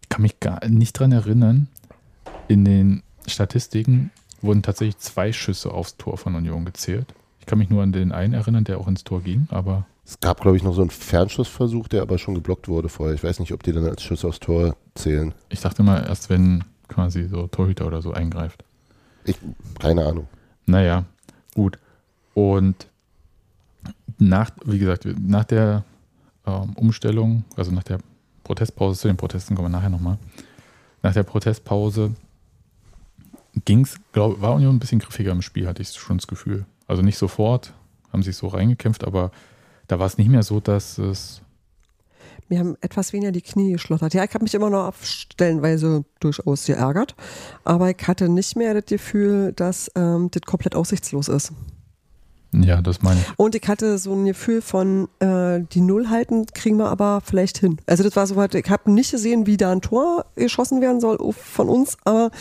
Ich kann mich gar nicht dran erinnern, in den Statistiken wurden tatsächlich zwei Schüsse aufs Tor von Union gezählt. Ich kann mich nur an den einen erinnern, der auch ins Tor ging, aber Es gab, glaube ich, noch so einen Fernschussversuch, der aber schon geblockt wurde vorher. Ich weiß nicht, ob die dann als Schuss aufs Tor zählen. ich dachte mal erst, wenn quasi so Torhüter oder so eingreift. Ich, keine Ahnung. Naja, gut. Und nach, wie gesagt, nach der ähm, Umstellung, also nach der Protestpause, zu den Protesten kommen wir nachher nochmal. Nach der Protestpause ging es, glaube war Union ein bisschen griffiger im Spiel, hatte ich schon das Gefühl. Also nicht sofort, haben sich so reingekämpft, aber da war es nicht mehr so, dass es Mir haben etwas weniger die Knie geschlottert. Ja, ich habe mich immer noch auf stellenweise durchaus geärgert, aber ich hatte nicht mehr das Gefühl, dass ähm, das komplett aussichtslos ist. Ja, das meine ich. Und ich hatte so ein Gefühl von, äh, die Null halten, kriegen wir aber vielleicht hin. Also das war so weit, ich habe nicht gesehen, wie da ein Tor geschossen werden soll von uns, aber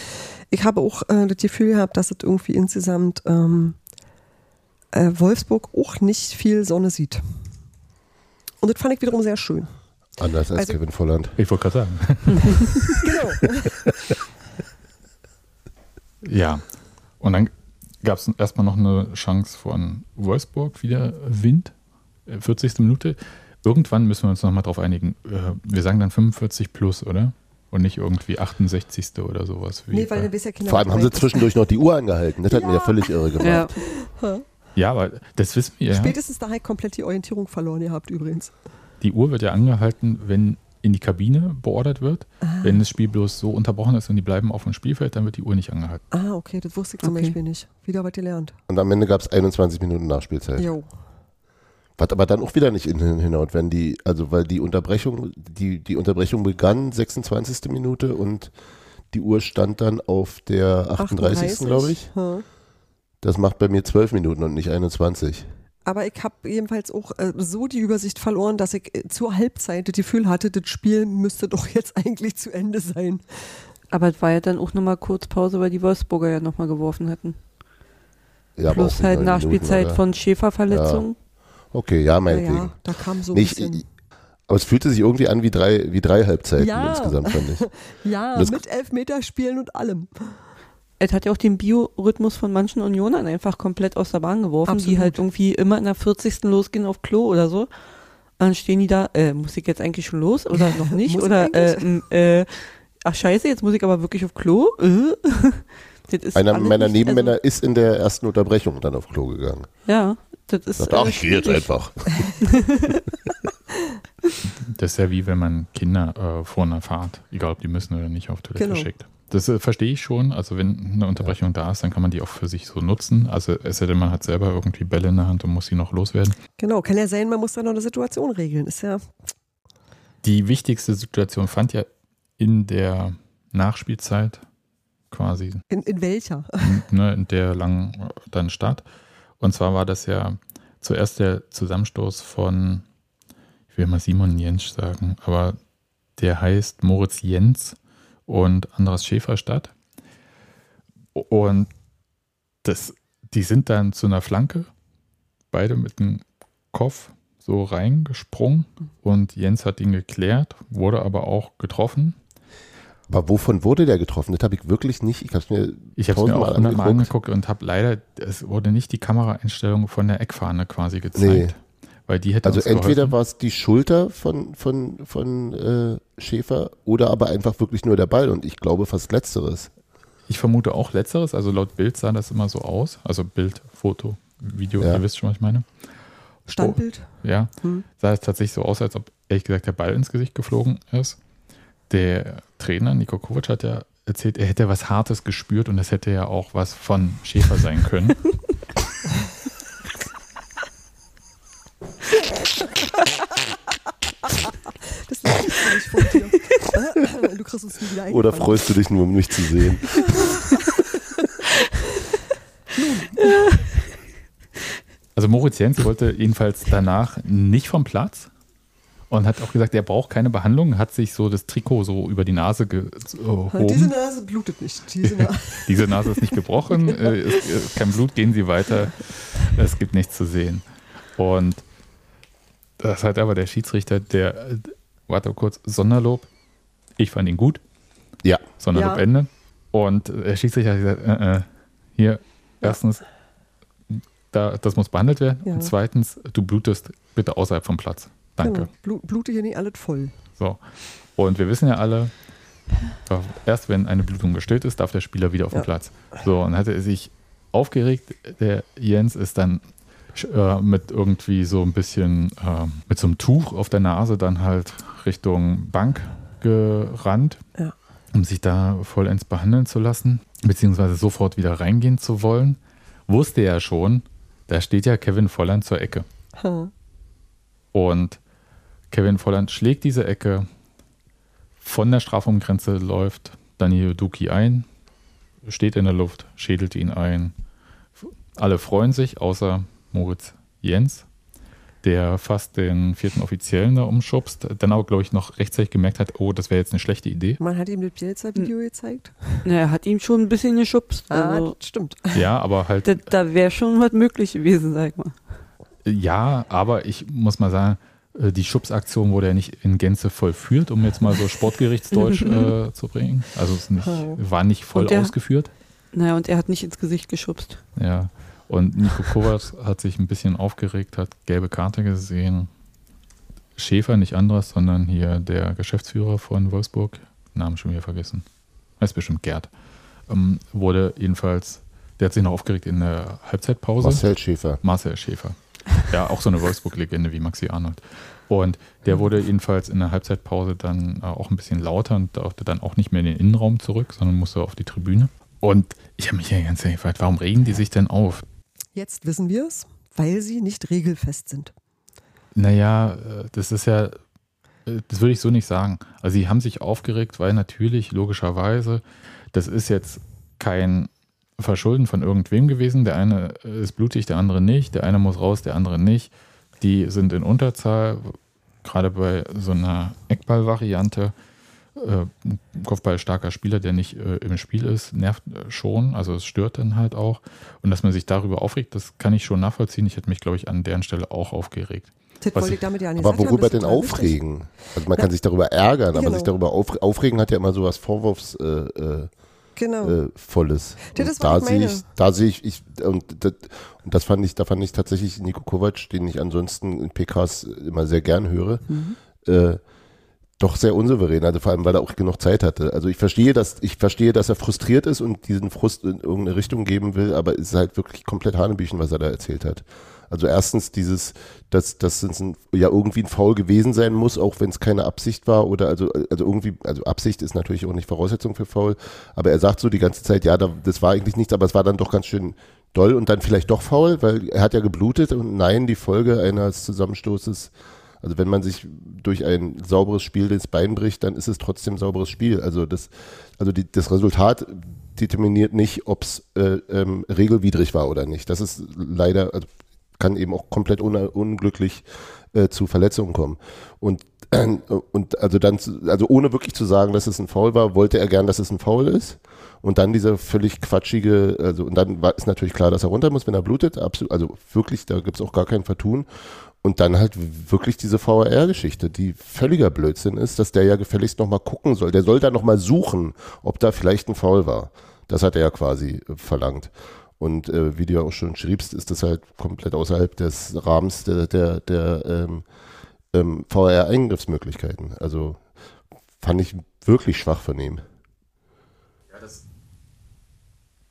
ich habe auch äh, das Gefühl gehabt, dass es irgendwie insgesamt ähm, äh, Wolfsburg auch nicht viel Sonne sieht. Und das fand ich wiederum sehr schön. Anders als Also- Kevin Volland. Ich wollte gerade sagen. Genau. Ja. Und dann gab es erstmal noch eine Chance von Wolfsburg, wieder Wind, äh, 40. Minute. Irgendwann müssen wir uns nochmal drauf einigen. Äh, Wir sagen dann 45 plus, oder? Und nicht irgendwie 68. oder sowas. wie nee, weil bei- du bist ja Kinder. Vor allem haben sie zwischendurch noch die Uhr angehalten. Das hat mir ja völlig irre gemacht. Ja. ja, aber das wissen wir ja. Spätestens da halt komplett die Orientierung verloren gehabt übrigens. Die Uhr wird ja angehalten, wenn in die Kabine beordert wird. Ah. Wenn das Spiel bloß so unterbrochen ist und die bleiben auf dem Spielfeld, dann wird die Uhr nicht angehalten. Ah, okay, das wusste ich zum Okay. Beispiel nicht. Wieder was gelernt. Und am Ende gab es 21 Minuten Nachspielzeit. Jo. Was aber dann auch wieder nicht in, hinhaut, wenn die, also weil die Unterbrechung, die, die Unterbrechung begann 26. Minute und die Uhr stand dann auf der 38. glaube ich. Hm. Das macht bei mir 12 Minuten und nicht 21. Aber ich habe jedenfalls auch äh, so die Übersicht verloren, dass ich äh, zur Halbzeit das Gefühl hatte, das Spiel müsste doch jetzt eigentlich zu Ende sein. Aber es war ja dann auch nochmal kurz Pause, weil die Wolfsburger ja nochmal geworfen hatten. Ja, Plus auch halt Nachspielzeit Minuten, von Schäferverletzung. Okay, ja, meinetwegen. da kam so ein bisschen. ich, aber es fühlte sich irgendwie an wie drei, wie drei Halbzeiten Ja. insgesamt, fand ich. ja, mit Elfmeterspielen und allem. Es hat ja auch den Biorhythmus von manchen Unionern einfach komplett aus der Bahn geworfen, Absolut. die halt irgendwie immer in der 40. losgehen auf Klo oder so. Dann stehen die da, äh, muss ich jetzt eigentlich schon los oder noch nicht? Oder äh, äh, ach scheiße, jetzt muss ich aber wirklich auf Klo? Äh? Einer meiner nicht- Nebenmänner Also, ist in der ersten Unterbrechung dann auf Klo gegangen. ja, das ist. Sagt, ach, ich gehe jetzt einfach. Das ist ja wie wenn man Kinder äh, vor einer Fahrt, egal ob die müssen oder nicht, auf Toilette Genau. schickt. Das äh, verstehe ich schon. Also wenn eine Unterbrechung da ist, dann kann man die auch für sich so nutzen. Also es sei denn, man hat selber irgendwie Bälle in der Hand und muss sie noch loswerden. Genau, kann ja sein, man muss da noch eine Situation regeln. Ist ja Die wichtigste Situation fand ja in der Nachspielzeit quasi, in, in welcher? ne, in der lang äh, dann statt. Und zwar war das ja zuerst der Zusammenstoß von, ich will mal Simon Jentsch sagen, aber der heißt Moritz Jens und Andras Schäfer statt. Und das, die sind dann zu einer Flanke, beide mit dem Kopf so reingesprungen und Jens hat ihn geklärt, wurde aber auch getroffen. Aber wovon wurde der getroffen? Das habe ich wirklich nicht. Ich habe es mir Ich mir auch hundertmal angeguckt. angeguckt und habe leider, es wurde nicht die Kameraeinstellung von der Eckfahne quasi gezeigt. Weil die hätte Also entweder war es die Schulter von, von, von äh, Schäfer oder aber einfach wirklich nur der Ball und ich glaube fast letzteres. Ich vermute auch letzteres, also laut Bild sah das immer so aus. Also Bild, Foto, Video, Ja. ihr wisst schon, was ich meine. Standbild? Ja, Hm. sah es tatsächlich so aus, als ob ehrlich gesagt der Ball ins Gesicht geflogen ist. Der Trainer Niko Kovac hat ja erzählt, er hätte was Hartes gespürt und das hätte ja auch was von Schäfer sein können. Das ist nicht von dir. du kriegst uns nie wieder Oder freust du dich nur, um mich zu sehen? Also Moritz Jens wollte jedenfalls danach nicht vom Platz und hat auch gesagt, er braucht keine Behandlung, hat sich so das Trikot so über die Nase Diese gehoben. Nase blutet nicht. Diese Nase. Diese Nase ist nicht gebrochen, äh, es ist kein Blut, gehen Sie weiter, es gibt nichts zu sehen. Und das hat aber der Schiedsrichter, der warte kurz, Sonderlob. Ich fand ihn gut. Ja. Sonderlob Ja. Ende. Und der Schiedsrichter hat gesagt, äh, äh, hier, erstens, da, das muss behandelt werden. Ja. Und zweitens, du blutest bitte außerhalb vom Platz. Danke. Genau. Blu- Blute hier nicht alles voll. So. Und wir wissen ja alle, äh, erst wenn eine Blutung gestillt ist, darf der Spieler wieder auf Ja. den Platz. So, und hatte er sich aufgeregt. Der Jens ist dann äh, mit irgendwie so ein bisschen, äh, mit so einem Tuch auf der Nase dann halt Richtung Bank gerannt, Ja. um sich da vollends behandeln zu lassen, beziehungsweise sofort wieder reingehen zu wollen. Wusste er schon, da steht ja Kevin Volland zur Ecke. Ha. Und Kevin Volland schlägt diese Ecke, von der Strafraumgrenze läuft Daniel Duki ein, steht in der Luft, schädelt ihn ein. Alle freuen sich, außer Moritz Jens, der fast den vierten Offiziellen da umschubst, dann aber, glaube ich, noch rechtzeitig gemerkt hat, oh, das wäre jetzt eine schlechte Idee. Man hat ihm das Bielsa-Video gezeigt. Na, er hat ihm schon ein bisschen geschubst. Ah, Also, das stimmt. Ja, aber halt, da da wäre schon was möglich gewesen, sag ich mal. ja, aber ich muss mal sagen, äh, die Schubsaktion wurde ja nicht in Gänze vollführt, um jetzt mal so Sportgerichtsdeutsch äh, zu bringen. Also es nicht, war nicht voll Und der- ausgeführt. Naja, und er hat nicht ins Gesicht geschubst. Ja. Und Nico Kovac hat sich ein bisschen aufgeregt, hat gelbe Karte gesehen. Schäfer, nicht anderes, sondern hier der Geschäftsführer von Wolfsburg, Namen schon wieder vergessen. Heißt bestimmt Gerd. Ähm, wurde jedenfalls, der hat sich noch aufgeregt in der Halbzeitpause. Marcel Schäfer. Marcel Schäfer. Ja, auch so eine Wolfsburg-Legende wie Maxi Arnold. Und der wurde jedenfalls in der Halbzeitpause dann äh, auch ein bisschen lauter und durfte dann auch nicht mehr in den Innenraum zurück, sondern musste auf die Tribüne. Und ich habe mich ja ganz gefragt, warum regen die sich denn auf? Jetzt wissen wir es, weil sie nicht regelfest sind. Naja, äh, das ist ja, äh, das würde ich so nicht sagen. Also sie haben sich aufgeregt, weil natürlich, logischerweise, das ist jetzt kein Verschulden von irgendwem gewesen. Der eine ist blutig, der andere nicht. Der eine muss raus, der andere nicht. Die sind in Unterzahl, gerade bei so einer Eckball-Variante. Äh, ein kopfballstarker Spieler, der nicht äh, im Spiel ist, nervt äh, schon. Also es stört dann halt auch. Und dass man sich darüber aufregt, das kann ich schon nachvollziehen. Ich hätte mich, glaube ich, an deren Stelle auch aufgeregt. Das wollte ich- damit ja nicht Aber sagen. worüber denn aufregen? Also man Na, kann sich darüber ärgern, aber genau. sich darüber auf, aufregen hat ja immer so was Vorwurfsvolles. Äh, äh, Genau. äh, Volles. Das Und ist, da ich sehe ich, da sehe ich, ich und, das, und das fand ich, da fand ich tatsächlich Nico Kovac, den ich ansonsten in PKs immer sehr gern höre, Mhm. Doch sehr unsouverän, also vor allem, weil er auch genug Zeit hatte. Also ich verstehe, dass ich verstehe, dass er frustriert ist und diesen Frust in irgendeine Richtung geben will, aber es ist halt wirklich komplett Hanebüchen, was er da erzählt hat. Also erstens dieses, dass dass ein, ja irgendwie ein Foul gewesen sein muss, auch wenn es keine Absicht war oder also also irgendwie also Absicht ist natürlich auch nicht Voraussetzung für Foul, aber er sagt so die ganze Zeit, ja, da, das war eigentlich nichts, aber es war dann doch ganz schön doll und dann vielleicht doch faul, weil er hat ja geblutet und nein, die Folge eines Zusammenstoßes also wenn man sich durch ein sauberes Spiel das Bein bricht, dann ist es trotzdem sauberes Spiel. Also das, also die, das Resultat determiniert nicht, ob es äh, ähm, regelwidrig war oder nicht. Das ist leider, also kann eben auch komplett un unglücklich äh, zu Verletzungen kommen. Und, äh, und also dann, also ohne wirklich zu sagen, dass es ein Foul war, wollte er gern, dass es ein Foul ist. Und dann dieser völlig quatschige, also und dann war, ist natürlich klar, dass er runter muss, wenn er blutet. Absolut, also wirklich, da gibt's auch gar kein Vertun. Und dann halt wirklich diese VAR-Geschichte, die völliger Blödsinn ist, dass der ja gefälligst nochmal gucken soll. Der soll da nochmal suchen, ob da vielleicht ein Foul war. Das hat er ja quasi äh, verlangt. Und äh, wie du ja auch schon schriebst, ist das halt komplett außerhalb des Rahmens der, der, der ähm, ähm, VAR-Eingriffsmöglichkeiten. Also fand ich wirklich schwach von ihm.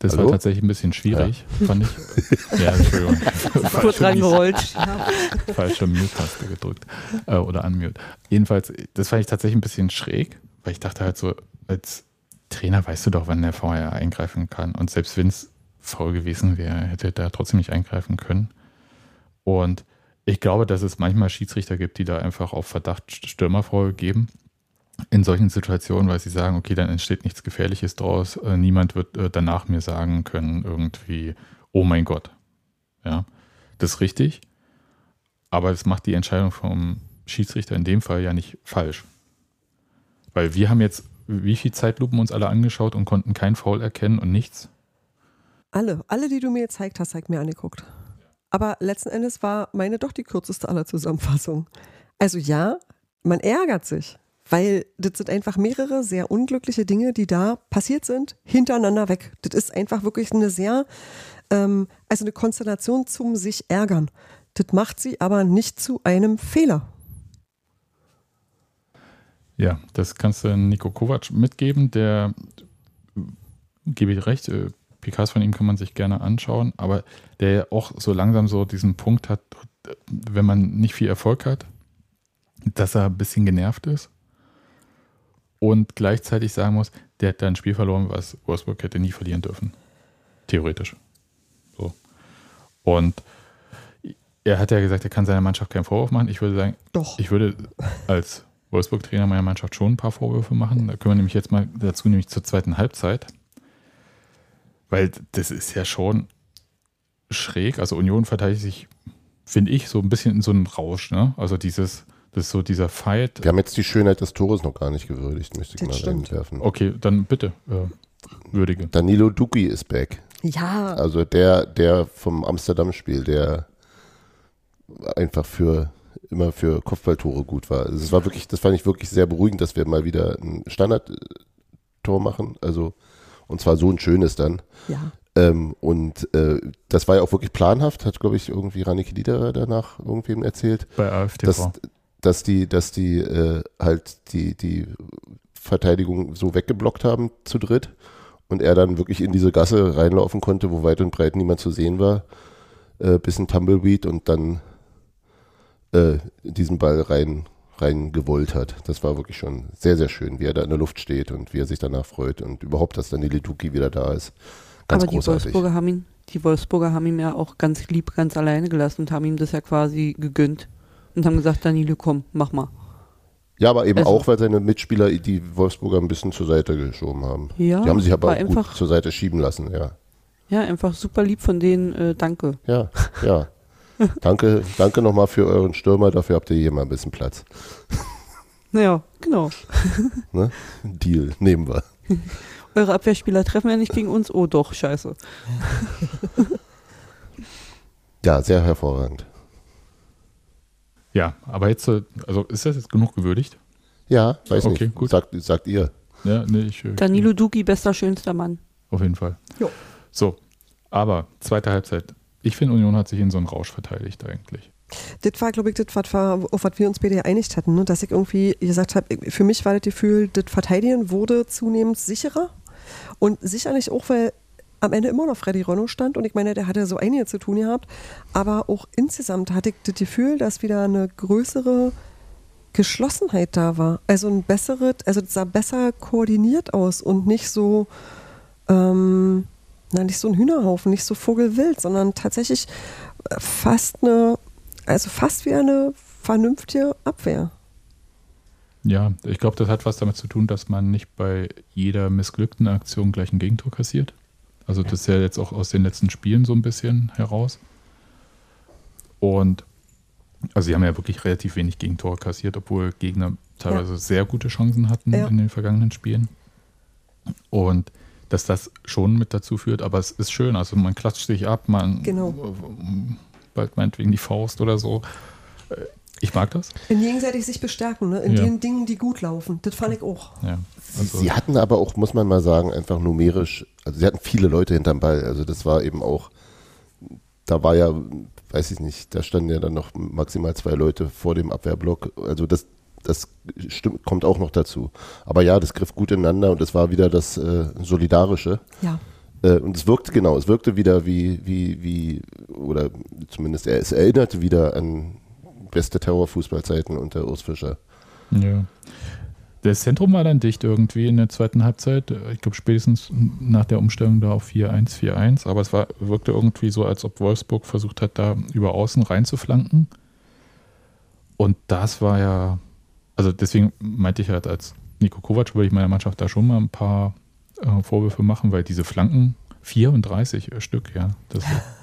Das Hallo? war tatsächlich ein bisschen schwierig, fand ich. Ja, Entschuldigung. Kurz Falsche reingerollt. falsche Mute-Taste gedrückt äh, oder unmute. Jedenfalls, das fand ich tatsächlich ein bisschen schräg, weil ich dachte halt so, als Trainer weißt du doch, wann der VR eingreifen kann. Und selbst wenn es faul gewesen wäre, hätte er trotzdem nicht eingreifen können. Und ich glaube, dass es manchmal Schiedsrichter gibt, die da einfach auf Verdacht Stürmerfaul geben. In solchen Situationen, weil sie sagen, okay, dann entsteht nichts Gefährliches draus. Äh, niemand wird äh, danach mir sagen können, irgendwie, oh mein Gott. Ja, das ist richtig. Aber das macht die Entscheidung vom Schiedsrichter in dem Fall ja nicht falsch. Weil wir haben jetzt wie viel Zeitlupen uns alle angeschaut und konnten kein Foul erkennen und nichts. Alle, alle, die du mir gezeigt hast, zeig mir angeguckt. Aber letzten Endes war meine doch die kürzeste aller Zusammenfassungen. Also ja, man ärgert sich, weil das sind einfach mehrere sehr unglückliche Dinge, die da passiert sind, hintereinander weg. Das ist einfach wirklich eine sehr, ähm, also eine Konstellation zum sich ärgern. Das macht sie aber nicht zu einem Fehler. Ja, das kannst du Nico Kovac mitgeben, der, gebe ich recht, äh, PKs von ihm kann man sich gerne anschauen, aber der auch so langsam so diesen Punkt hat, wenn man nicht viel Erfolg hat, dass er ein bisschen genervt ist und gleichzeitig sagen muss, der hat da ein Spiel verloren, was Wolfsburg hätte nie verlieren dürfen. Theoretisch. So. Und er hat ja gesagt, er kann seiner Mannschaft keinen Vorwurf machen. Ich würde sagen, Doch. ich würde als Wolfsburg-Trainer meiner Mannschaft schon ein paar Vorwürfe machen. Da können wir nämlich jetzt mal dazu, nämlich zur zweiten Halbzeit. Weil das ist ja schon schräg. Also Union verteidigt sich, finde ich, so ein bisschen in so einen Rausch. Ne? Also dieses, das ist so dieser Fight. Wir haben jetzt die Schönheit des Tores noch gar nicht gewürdigt, möchte ich Das mal stimmt. einwerfen. Okay, dann bitte, äh, würdige. Danilo Duki ist back. Ja, Also der, der vom Amsterdam-Spiel, der einfach für immer für Kopfballtore gut war. Also es war wirklich, das fand ich wirklich sehr beruhigend, dass wir mal wieder ein Standardtor machen. Also und zwar so ein schönes dann. ja. Ähm, und äh, das war ja auch wirklich planhaft, hat glaube ich irgendwie Rannike Liederer danach irgendwem erzählt Bei AfTV. dass, dass die, dass die äh, halt die, die Verteidigung so weggeblockt haben zu dritt und er dann wirklich in diese Gasse reinlaufen konnte, wo weit und breit niemand zu sehen war, äh, bisschen Tumbleweed und dann äh, diesen Ball rein reingewollt hat. Das war wirklich schon sehr, sehr schön, wie er da in der Luft steht und wie er sich danach freut und überhaupt, dass dann die Leduki wieder da ist. Ganz Aber die großartig. Wolfsburger haben ihn, die Wolfsburger haben ihn ja auch ganz lieb, ganz alleine gelassen und haben ihm das ja quasi gegönnt und haben gesagt, Danilo, komm, mach mal. Ja, aber eben Also- auch, weil seine Mitspieler die Wolfsburger ein bisschen zur Seite geschoben haben. Ja, die haben sich aber gut einfach, zur Seite schieben lassen, ja. ja, einfach super lieb von denen, äh, danke. Ja, ja. danke, danke nochmal für euren Stürmer, dafür habt ihr hier mal ein bisschen Platz. Naja, genau. Ne? Deal, nehmen wir. Eure Abwehrspieler treffen ja nicht gegen uns. Oh doch, scheiße. Ja, sehr hervorragend. Ja, aber jetzt, äh, also ist das jetzt genug gewürdigt? Ja, weiß Okay, nicht. gut. Sagt, sagt ihr. Ja, nee, ich. äh, Danilo Duki, bester, schönster Mann. Auf jeden Fall. Jo. So, aber zweite Halbzeit. Ich finde, Union hat sich in so einen Rausch verteidigt eigentlich. Das war, glaube ich, das, was wir, auf was wir uns beide geeinigt hatten, ne? dass ich irgendwie gesagt habe, für mich war das Gefühl, das Verteidigen wurde zunehmend sicherer und sicherlich auch, weil am Ende immer noch Freddy Ronno stand und ich meine, der hatte so einiges zu tun gehabt, aber auch insgesamt hatte ich das Gefühl, dass wieder eine größere Geschlossenheit da war. Also ein besseres, also sah besser koordiniert aus und nicht so, ähm, na, nicht so ein Hühnerhaufen, nicht so vogelwild, sondern tatsächlich äh, fast eine, also fast wie eine vernünftige Abwehr. Ja, ich glaube, das hat was damit zu tun, dass man nicht bei jeder missglückten Aktion gleich ein Gegentor kassiert. Also das ist ja jetzt auch aus den letzten Spielen so ein bisschen heraus. Und also sie haben ja wirklich relativ wenig Gegentore kassiert, obwohl Gegner teilweise sehr gute Chancen hatten Ja. in den vergangenen Spielen. Und dass das schon mit dazu führt, aber es ist schön. Also man klatscht sich ab, man Genau. bald meinetwegen die Faust oder so. Ich mag das. In gegenseitig sich bestärken, ne? in Ja. den Dingen, die gut laufen. Das fand ich auch. Ja. Also, Sie hatten aber auch, muss man mal sagen, einfach numerisch, also sie hatten viele Leute hinterm Ball. Also das war eben auch, da war ja, weiß ich nicht, da standen ja dann noch maximal zwei Leute vor dem Abwehrblock. Also das, das stimmt, kommt auch noch dazu. Aber ja, das griff gut ineinander und es war wieder das äh, Solidarische. Ja. Äh, und es wirkte genau, es wirkte wieder wie, wie, wie, oder zumindest er, es erinnerte wieder an beste Terrorfußballzeiten unter Urs Fischer. Ja. Das Zentrum war dann dicht irgendwie in der zweiten Halbzeit. Ich glaube, spätestens nach der Umstellung da auf 4-1, 4-1. Aber es war, wirkte irgendwie so, als ob Wolfsburg versucht hat, da über außen reinzuflanken. Und das war ja, also deswegen meinte ich halt, als Nico Kovac würde ich meiner Mannschaft da schon mal ein paar äh, Vorwürfe machen, weil diese Flanken, 34 Stück, ja. Das,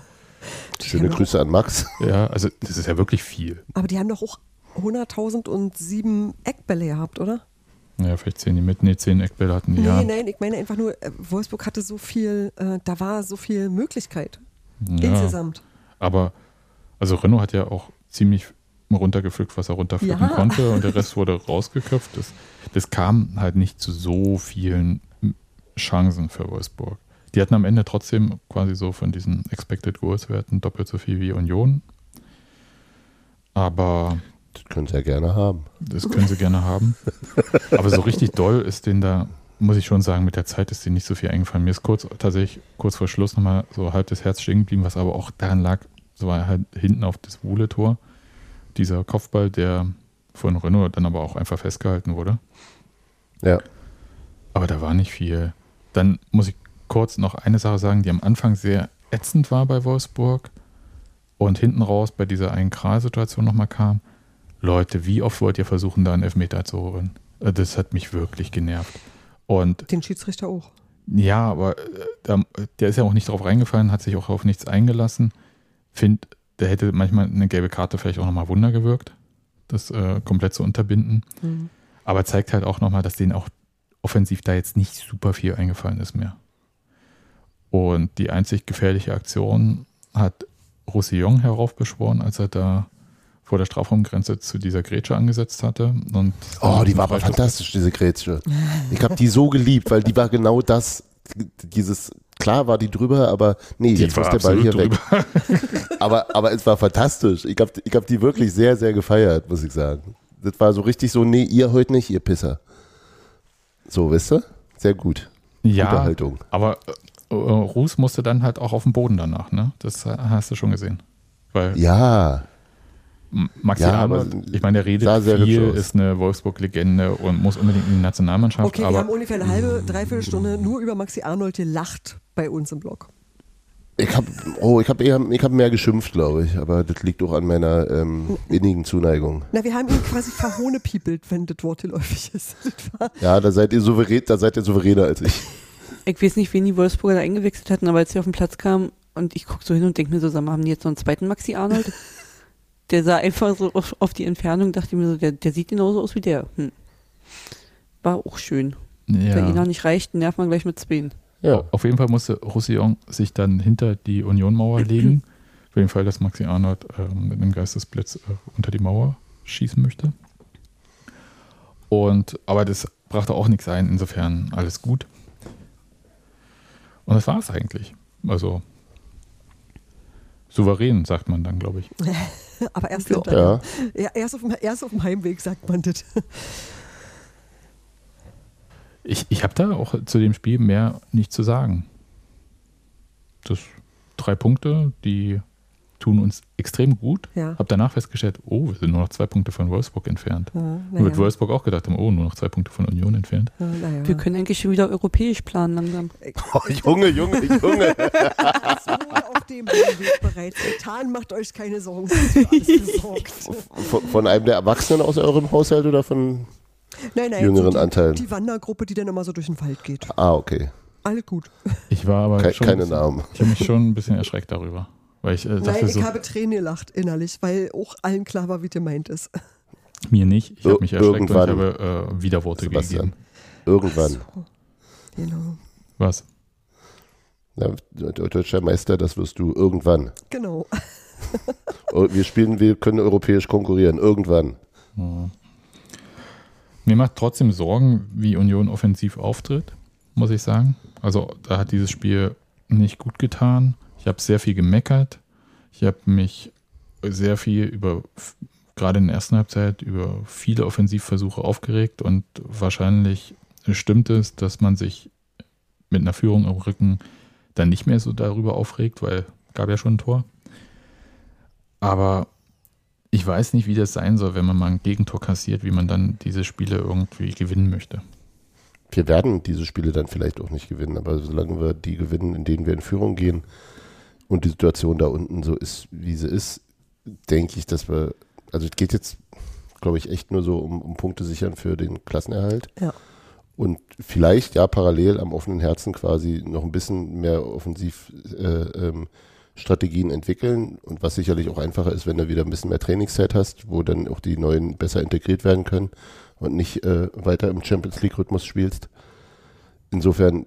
Schöne Ja. Grüße an Max. ja, also das ist ja wirklich viel. Aber die haben doch auch 100.007 Eckbälle gehabt, oder? Ja, vielleicht zehn die mit. Nee, zehn Eckbälle hatten die, ja. Nee, nein, ich meine einfach nur, äh, Wolfsburg hatte so viel, äh, da war so viel Möglichkeit ja. insgesamt. Aber, also Renault hat ja auch ziemlich runtergepflückt, was er runterpflücken Ja. konnte und der Rest wurde rausgeköpft. Das, das kam halt nicht zu so vielen Chancen für Wolfsburg. Die hatten am Ende trotzdem quasi so von diesen Expected Goals Werten doppelt so viel wie Union. Aber Das können sie ja gerne haben. das können sie gerne haben. Aber so richtig doll ist denen da, muss ich schon sagen, mit der Zeit ist denen nicht so viel eingefallen. Mir ist kurz, tatsächlich kurz vor Schluss nochmal so halb das Herz stehen geblieben, was aber auch daran lag, so war halt hinten auf das Wuhle-Tor. Dieser Kopfball, der von Renault dann aber auch einfach festgehalten wurde. Ja. Aber da war nicht viel. Dann muss ich kurz noch eine Sache sagen, die am Anfang sehr ätzend war bei Wolfsburg und hinten raus bei dieser einen Kral-Situation nochmal kam. Leute, wie oft wollt ihr versuchen, da einen Elfmeter zu holen? Äh, Das hat mich wirklich genervt. Und Den Schiedsrichter auch. ja, aber äh, da, der ist ja auch nicht drauf reingefallen, hat sich auch auf nichts eingelassen. Find, der hätte manchmal eine gelbe Karte vielleicht auch nochmal Wunder gewirkt, das äh, komplett zu unterbinden. Mhm. Aber zeigt halt auch nochmal, dass denen auch offensiv da jetzt nicht super viel eingefallen ist mehr. Und die einzig gefährliche Aktion hat Roussillon heraufbeschworen, als er da vor der Strafraumgrenze zu dieser Grätsche angesetzt hatte. Und Oh, die war aber fantastisch, diese Grätsche. Ich habe die so geliebt, weil die war genau das, dieses, klar war die drüber, aber nee, Die jetzt muss der Ball hier absolut weg. Aber, aber es war fantastisch. Ich habe ich hab die wirklich sehr, sehr gefeiert, muss ich sagen. Das war so richtig so, nee, ihr heute nicht, ihr Pisser. So, wisst ihr? Sehr gut. Gute Ja, Haltung. aber Ruß musste dann halt auch auf den Boden danach, ne? Das äh, hast du schon gesehen. Weil Ja, Maxi Ja, aber Arnold, ich meine, der redet viel, ist eine Wolfsburg-Legende und muss unbedingt in die Nationalmannschaft, Okay, wir haben ungefähr eine halbe, dreiviertel Stunde nur über Maxi Arnold gelacht bei uns im Blog. ich habe oh, ich hab eher, ich hab mehr geschimpft, glaube ich. Aber das liegt auch an meiner ähm, innigen Zuneigung. Na, wir haben ihn quasi verhohnepiepelt, wenn das Wort geläufig ist. Das war, Ja, da seid ihr souverän, da seid ihr souveräner als ich. Ich weiß nicht, wen die Wolfsburger da eingewechselt hatten, aber als sie auf den Platz kamen und ich gucke so hin und denke mir so, sag mal, haben die jetzt noch einen zweiten Maxi Arnold? der sah einfach so auf, auf die Entfernung, dachte mir so, der, der sieht genauso aus wie der. Hm. War auch schön. Wenn ja. einer nicht reicht, nervt man gleich mit Zweien. Ja. Auf jeden Fall musste Roussillon sich dann hinter die Unionmauer legen, für den Fall, dass Maxi Arnold ähm, mit einem Geistesblitz äh, unter die Mauer schießen möchte. Und, aber das brachte auch nichts ein, insofern alles gut. Und das war es eigentlich. Also souverän, sagt man dann, glaube ich. aber erst, Ja. Ja. Ja, erst, auf dem, erst auf dem Heimweg sagt man das. Ich, ich habe da auch zu dem Spiel mehr nicht zu sagen. Das drei Punkte, die tun uns extrem gut. Ja. Habe danach festgestellt, oh, wir sind nur noch zwei Punkte von Wolfsburg entfernt. Ja, Und naja. mit Wolfsburg auch gedacht haben, oh, nur noch zwei Punkte von Union entfernt. Ja. Wir können eigentlich schon wieder europäisch planen langsam. Oh, Junge, Junge, Junge. Wurde auf dem Heimweg bereits getan. Macht euch keine Sorgen. Von, von einem der Erwachsenen aus eurem Haushalt oder von. Nein, nein, Jüngeren die, Anteilen. Die Wandergruppe, die dann immer so durch den Wald geht. Ah, okay. Alles gut. Ich war aber Ke schon, keine Namen. ich habe mich schon ein bisschen erschreckt darüber. Weil ich äh, dachte Nein, ich so, habe Tränen gelacht innerlich, weil auch allen klar war, wie gemeint ist. mir nicht. Ich habe mich erschreckt und ich irgendwann. habe äh, Widerworte Sebastian. gegeben. Irgendwann. So, genau. Was? Ja, deutscher Meister, das wirst du irgendwann. Genau. Oh, Wir spielen, wir können europäisch konkurrieren. Irgendwann. Ja. Mir macht trotzdem Sorgen, wie Union offensiv auftritt, muss ich sagen. Also da hat dieses Spiel nicht gut getan. Ich habe sehr viel gemeckert. Ich habe mich sehr viel über, gerade in der ersten Halbzeit, über viele Offensivversuche aufgeregt und wahrscheinlich stimmt es, dass man sich mit einer Führung im Rücken dann nicht mehr so darüber aufregt, weil gab ja schon ein Tor. Aber ich weiß nicht, wie das sein soll, wenn man mal ein Gegentor kassiert, wie man dann diese Spiele irgendwie gewinnen möchte. Wir werden diese Spiele dann vielleicht auch nicht gewinnen, aber solange wir die gewinnen, in denen wir in Führung gehen und die Situation da unten so ist, wie sie ist, denke ich, dass wir, also es geht jetzt, glaube ich, echt nur so um, um Punkte sichern für den Klassenerhalt. Ja. Und vielleicht, ja, parallel am offenen Herzen quasi noch ein bisschen mehr Offensivstrategien äh, ähm, Strategien entwickeln. Und was sicherlich auch einfacher ist, wenn du wieder ein bisschen mehr Trainingszeit hast, wo dann auch die neuen besser integriert werden können und nicht äh, weiter im Champions League-Rhythmus spielst. Insofern,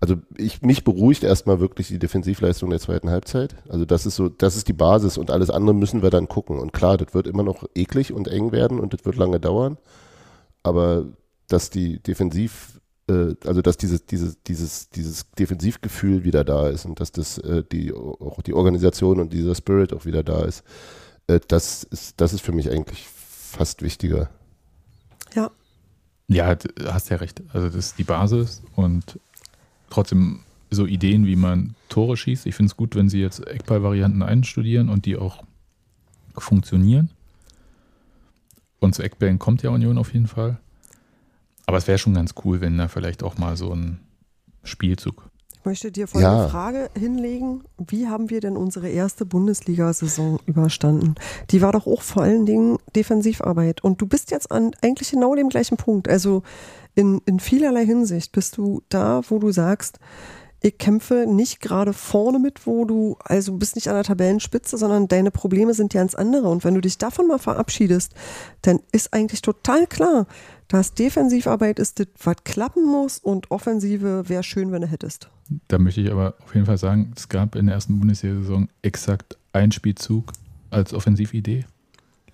also ich, mich beruhigt erstmal wirklich die Defensivleistung der zweiten Halbzeit. Also das ist so, das ist die Basis und alles andere müssen wir dann gucken. Und klar, das wird immer noch eklig und eng werden und das wird lange dauern. Aber dass die Defensiv, äh, also dass dieses, dieses, dieses, dieses Defensivgefühl wieder da ist und dass das äh, die auch die Organisation und dieser Spirit auch wieder da ist, äh, das ist, das ist für mich eigentlich fast wichtiger. Ja. Ja, hast ja recht. Also das ist die Basis und trotzdem so Ideen, wie man Tore schießt. Ich finde es gut, wenn sie jetzt Eckball-Varianten einstudieren und die auch funktionieren. Und zu Eckbällen kommt ja Union auf jeden Fall. Aber es wäre schon ganz cool, wenn da vielleicht auch mal so ein Spielzug. Ich möchte dir folgende Ja. Frage hinlegen. Wie haben wir denn unsere erste Bundesliga-Saison überstanden? Die war doch auch vor allen Dingen Defensivarbeit. Und du bist jetzt an eigentlich genau dem gleichen Punkt. Also in, in vielerlei Hinsicht bist du da, wo du sagst, ich kämpfe nicht gerade vorne mit, wo du, also bist nicht an der Tabellenspitze, sondern deine Probleme sind ganz andere. Und wenn du dich davon mal verabschiedest, dann ist eigentlich total klar, dass Defensivarbeit ist das, was klappen muss und Offensive wäre schön, wenn du hättest. Da möchte ich aber auf jeden Fall sagen, es gab in der ersten Bundesliga-Saison exakt einen Spielzug als Offensividee.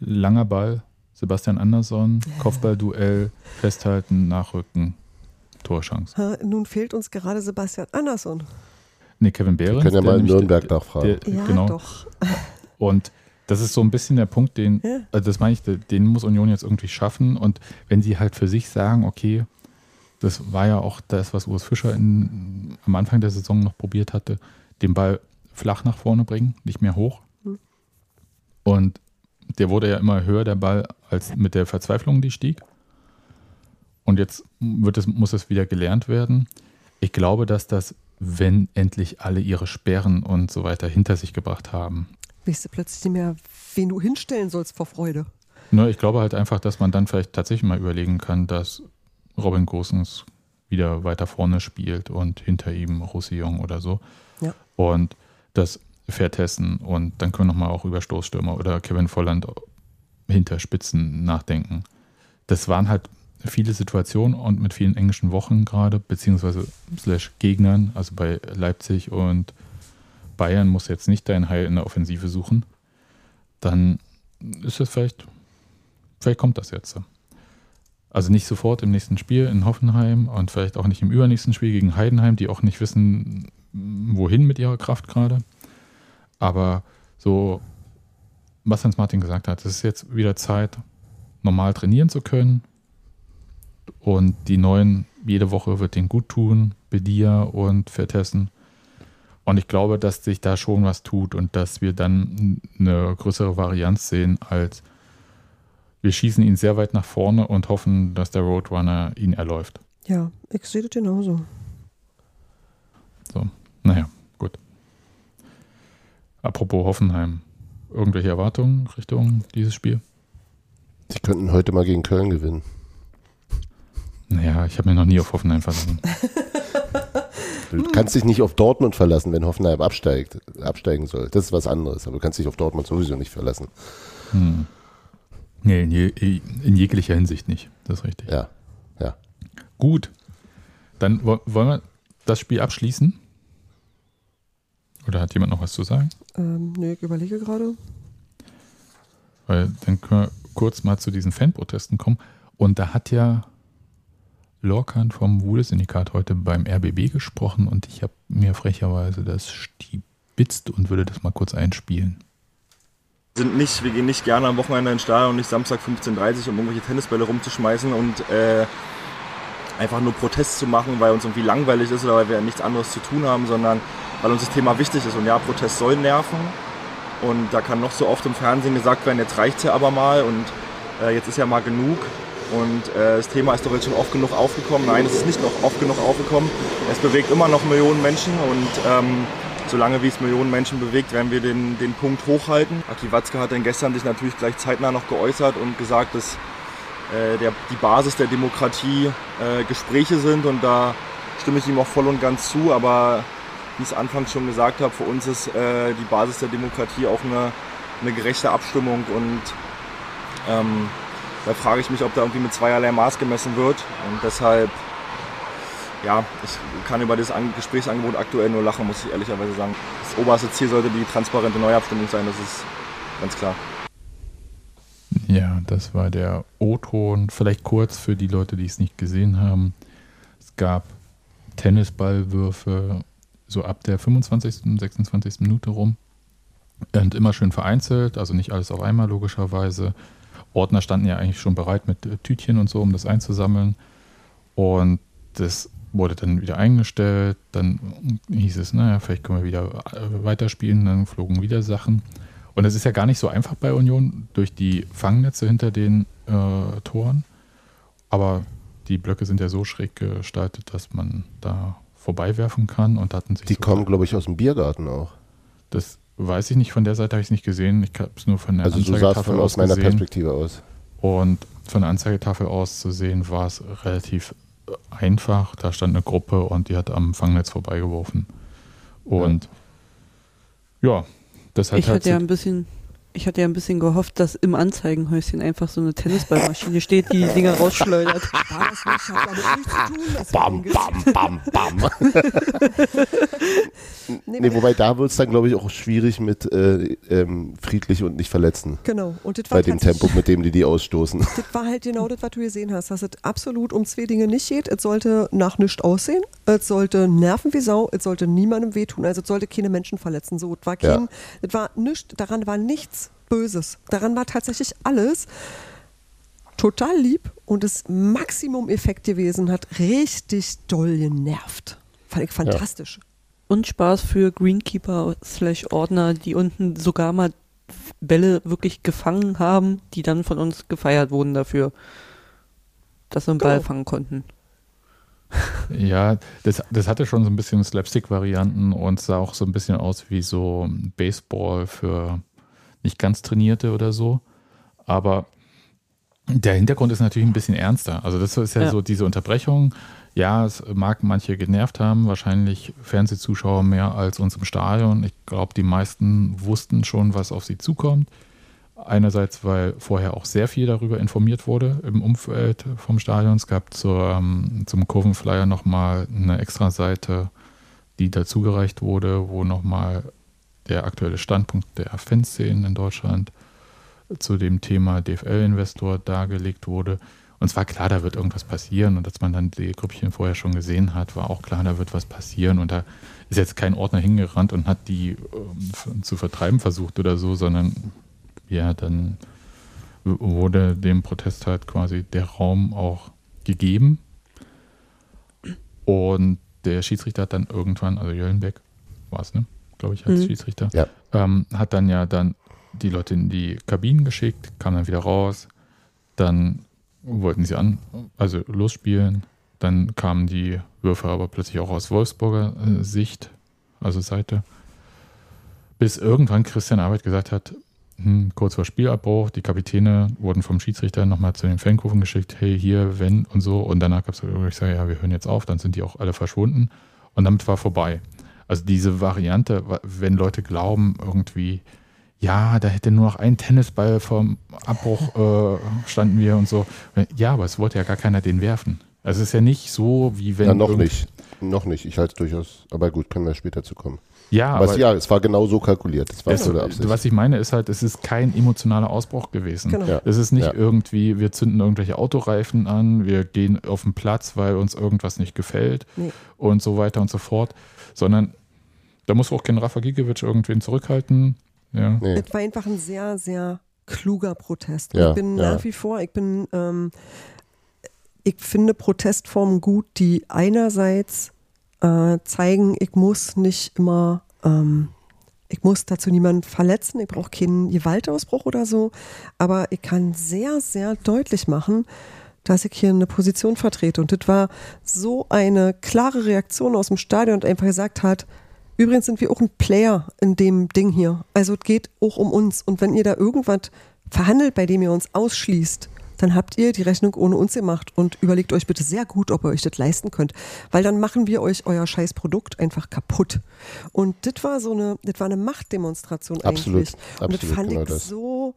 Langer Ball, Sebastian Andersson, Kopfballduell, Festhalten, Nachrücken, Torchance. Ha, nun fehlt uns gerade Sebastian Andersson. Nee, Kevin Behrens. Können ja mal in Nürnberg nachfragen. Ja, genau. doch. Und das ist so ein bisschen der Punkt, den, Ja. also das meine ich, den muss Union jetzt irgendwie schaffen. Und wenn sie halt für sich sagen, okay, das war ja auch das, was Urs Fischer in, am Anfang der Saison noch probiert hatte, den Ball flach nach vorne bringen, nicht mehr hoch. Hm. Und der wurde ja immer höher, der Ball, als mit der Verzweiflung, die stieg. Und jetzt wird es, muss es wieder gelernt werden. Ich glaube, dass das, wenn endlich alle ihre Sperren und so weiter hinter sich gebracht haben, Weißt du plötzlich nicht mehr, wen du hinstellen sollst vor Freude. Ne, ich glaube halt einfach, dass man dann vielleicht tatsächlich mal überlegen kann, dass Robin Gosens wieder weiter vorne spielt und hinter ihm Roussillon oder so. Ja. Und das Vertessen und dann können wir nochmal auch über Stoßstürmer oder Kevin Volland hinter Spitzen nachdenken. Das waren halt viele Situationen und mit vielen englischen Wochen gerade, beziehungsweise slash Gegnern, also bei Leipzig und Bayern muss jetzt nicht dein Heil in der Offensive suchen. Dann ist es vielleicht Vielleicht kommt das jetzt. Also nicht sofort im nächsten Spiel in Hoffenheim und vielleicht auch nicht im übernächsten Spiel gegen Heidenheim, die auch nicht wissen, wohin mit ihrer Kraft gerade. Aber so, was Hans Martin gesagt hat, es ist jetzt wieder Zeit, normal trainieren zu können. Und die neuen, jede Woche wird den gut tun, Bedia und Vertessen. Und ich glaube, dass sich da schon was tut und dass wir dann eine größere Varianz sehen als wir schießen ihn sehr weit nach vorne und hoffen, dass der Roadrunner ihn erläuft. Ja, ich sehe das genauso. So, naja, gut. Apropos Hoffenheim. Irgendwelche Erwartungen Richtung dieses Spiel? Die könnten heute mal gegen Köln gewinnen. Naja, ich habe mir noch nie auf Hoffenheim verlassen. Du kannst dich nicht auf Dortmund verlassen, wenn Hoffenheim absteigt, absteigen soll. Das ist was anderes. Aber du kannst dich auf Dortmund sowieso nicht verlassen. Hm. Nee, in, je, in jeglicher Hinsicht nicht. Das ist richtig. Ja, ja. Gut. Dann wo- wollen wir das Spiel abschließen? Oder hat jemand noch was zu sagen? Ähm, nee, ich überlege gerade. Weil dann können wir kurz mal zu diesen Fanprotesten kommen. Und da hat ja Lorcan vom Wuhle-Syndikat heute beim RBB gesprochen und ich habe mir frecherweise das stibitzt und würde das mal kurz einspielen. sind nicht, wir gehen nicht gerne am Wochenende ins Stadion und nicht Samstag 15.30 Uhr, um irgendwelche Tennisbälle rumzuschmeißen und äh, einfach nur Protest zu machen, weil uns irgendwie langweilig ist oder weil wir nichts anderes zu tun haben, sondern weil uns das Thema wichtig ist. Und ja, Protest soll nerven. Und da kann noch so oft im Fernsehen gesagt werden, jetzt reicht's ja aber mal und äh, jetzt ist ja mal genug. Und äh, das Thema ist doch jetzt schon oft genug aufgekommen. Nein, es ist nicht noch oft genug aufgekommen. Es bewegt immer noch Millionen Menschen und ähm, solange wie es Millionen Menschen bewegt, werden wir den, den Punkt hochhalten. Aki Watzke hat dann gestern sich natürlich gleich zeitnah noch geäußert und gesagt, dass äh, der, die Basis der Demokratie äh, Gespräche sind und da stimme ich ihm auch voll und ganz zu, aber wie ich es anfangs schon gesagt habe, für uns ist äh, die Basis der Demokratie auch eine, eine gerechte Abstimmung und ähm, da frage ich mich, ob da irgendwie mit zweierlei Maß gemessen wird und deshalb ja, ich kann über das An Gesprächsangebot aktuell nur lachen, muss ich ehrlicherweise sagen. Das oberste Ziel sollte die transparente Neuabstimmung sein, das ist ganz klar. Ja, das war der O-Ton. Vielleicht kurz für die Leute, die es nicht gesehen haben. Es gab Tennisballwürfe so ab der 25., 26. Minute rum. Und immer schön vereinzelt, also nicht alles auf einmal logischerweise. Ordner standen ja eigentlich schon bereit mit äh, Tütchen und so, um das einzusammeln. Und das wurde dann wieder eingestellt. Dann hieß es, naja, vielleicht können wir wieder äh, weiterspielen. Dann flogen wieder Sachen. Und es ist ja gar nicht so einfach bei Union durch die Fangnetze hinter den äh, Toren. Aber die Blöcke sind ja so schräg gestaltet, dass man da vorbeiwerfen kann und hatten sich Die kommen, glaube ich, aus dem Biergarten auch. Das weiß ich nicht, von der Seite habe ich es nicht gesehen. Ich habe es nur von der Also so sah es Anzeigetafel von aus aus meiner gesehen. Perspektive aus. Und von der Anzeigetafel aus zu sehen, war es relativ äh, einfach. Da stand eine Gruppe und die hat am Fangnetz vorbeigeworfen. Und ja, das hat Ich halt hatte ja so- ein bisschen, ich hatte ja ein bisschen gehofft, dass im Anzeigenhäuschen einfach so eine Tennisballmaschine steht, die die Dinger rausschleudert. War das nicht, hat damit nichts zu tun. Das Bam, bam, bam, bam. Nee, wobei da wird es dann, glaube ich, auch schwierig mit äh, ähm, friedlich und nicht verletzen. Genau. Und das war Bei dem tatsächlich- Tempo, mit dem die die ausstoßen. Das war halt genau das, was du gesehen hast, dass es absolut um zwei Dinge nicht geht. Es sollte nach nichts aussehen, es sollte nerven wie Sau, es sollte niemandem wehtun, also es sollte keine Menschen verletzen. So, es war kein, Ja. es war nichts, daran war nichts Böses. Daran war tatsächlich alles total lieb und das Maximum-Effekt gewesen, hat richtig doll genervt. Fand ich fantastisch. Und Spaß für Greenkeeper slash Ordner, die unten sogar mal Bälle wirklich gefangen haben, die dann von uns gefeiert wurden dafür, dass sie einen Ball Genau. fangen konnten. Ja, das, das hatte schon so ein bisschen Slapstick-Varianten und sah auch so ein bisschen aus wie so Baseball für nicht ganz Trainierte oder so. Aber der Hintergrund ist natürlich ein bisschen ernster. Also das ist ja, Ja. so diese Unterbrechung. Ja, es mag manche genervt haben, wahrscheinlich Fernsehzuschauer mehr als uns im Stadion. Ich glaube, die meisten wussten schon, was auf sie zukommt. Einerseits, weil vorher auch sehr viel darüber informiert wurde im Umfeld vom Stadion. Es gab zur, ähm, zum Kurvenflyer nochmal eine extra Seite, die dazugereicht wurde, wo nochmal der aktuelle Standpunkt der Fanszenen in Deutschland zu dem Thema DFL-Investor dargelegt wurde. Und es war klar, da wird irgendwas passieren. Und als man dann die Grüppchen vorher schon gesehen hat, war auch klar, da wird was passieren. Und da ist jetzt kein Ordner hingerannt und hat die ähm, zu vertreiben versucht oder so, sondern ja, dann wurde dem Protest halt quasi der Raum auch gegeben. Und der Schiedsrichter hat dann irgendwann, also Jöllenbeck war es, ne? Glaube ich, als Mhm. Schiedsrichter, Ja. ähm, hat dann ja dann die Leute in die Kabinen geschickt, kam dann wieder raus. Dann wollten sie an, also losspielen. Dann kamen die Würfe aber plötzlich auch aus Wolfsburger äh, Sicht, also Seite. Bis irgendwann Christian Arbeit gesagt hat, hm, kurz vor Spielabbruch, die Kapitäne wurden vom Schiedsrichter nochmal zu den Fankurven geschickt, hey, hier, wenn und so. Und danach gab es ich sage, ja, wir hören jetzt auf, dann sind die auch alle verschwunden. Und damit war vorbei. Also diese Variante, wenn Leute glauben, irgendwie, ja, da hätte nur noch ein Tennisball vom Abbruch äh, standen wir und so. Ja, aber es wollte ja gar keiner den werfen. Also es ist ja nicht so, wie wenn. Ja, noch nicht. Noch nicht. Ich halte es durchaus. Aber gut, können wir später zu kommen. Ja, Aber, aber, es, ja, es war genau so kalkuliert. Das war es, so der Absicht. was ich meine, ist halt, es ist kein emotionaler Ausbruch gewesen. Genau. Ja. Es ist nicht Ja. irgendwie, wir zünden irgendwelche Autoreifen an, wir gehen auf den Platz, weil uns irgendwas nicht gefällt Nee. und so weiter und so fort, sondern da muss auch kein Rafa Gikiewicz irgendwen zurückhalten. Ja. nee. Es war einfach ein sehr, sehr kluger Protest. Ja, ich bin ja. nach wie vor, ich bin, ähm, ich finde Protestformen gut, die einerseits äh, zeigen, ich muss nicht immer, ähm, ich muss dazu niemanden verletzen, ich brauche keinen Gewaltausbruch oder so, aber ich kann sehr, sehr deutlich machen, dass ich hier eine Position vertrete. Und das war so eine klare Reaktion aus dem Stadion und einfach gesagt hat, übrigens sind wir auch ein Player in dem Ding hier. Also es geht auch um uns. Und wenn ihr da irgendwas verhandelt, bei dem ihr uns ausschließt, dann habt ihr die Rechnung ohne uns gemacht und überlegt euch bitte sehr gut, ob ihr euch das leisten könnt. Weil dann machen wir euch euer scheiß Produkt einfach kaputt. Und das war so eine, das war eine Machtdemonstration Absolut, eigentlich. Und das absolut, fand genau ich das. so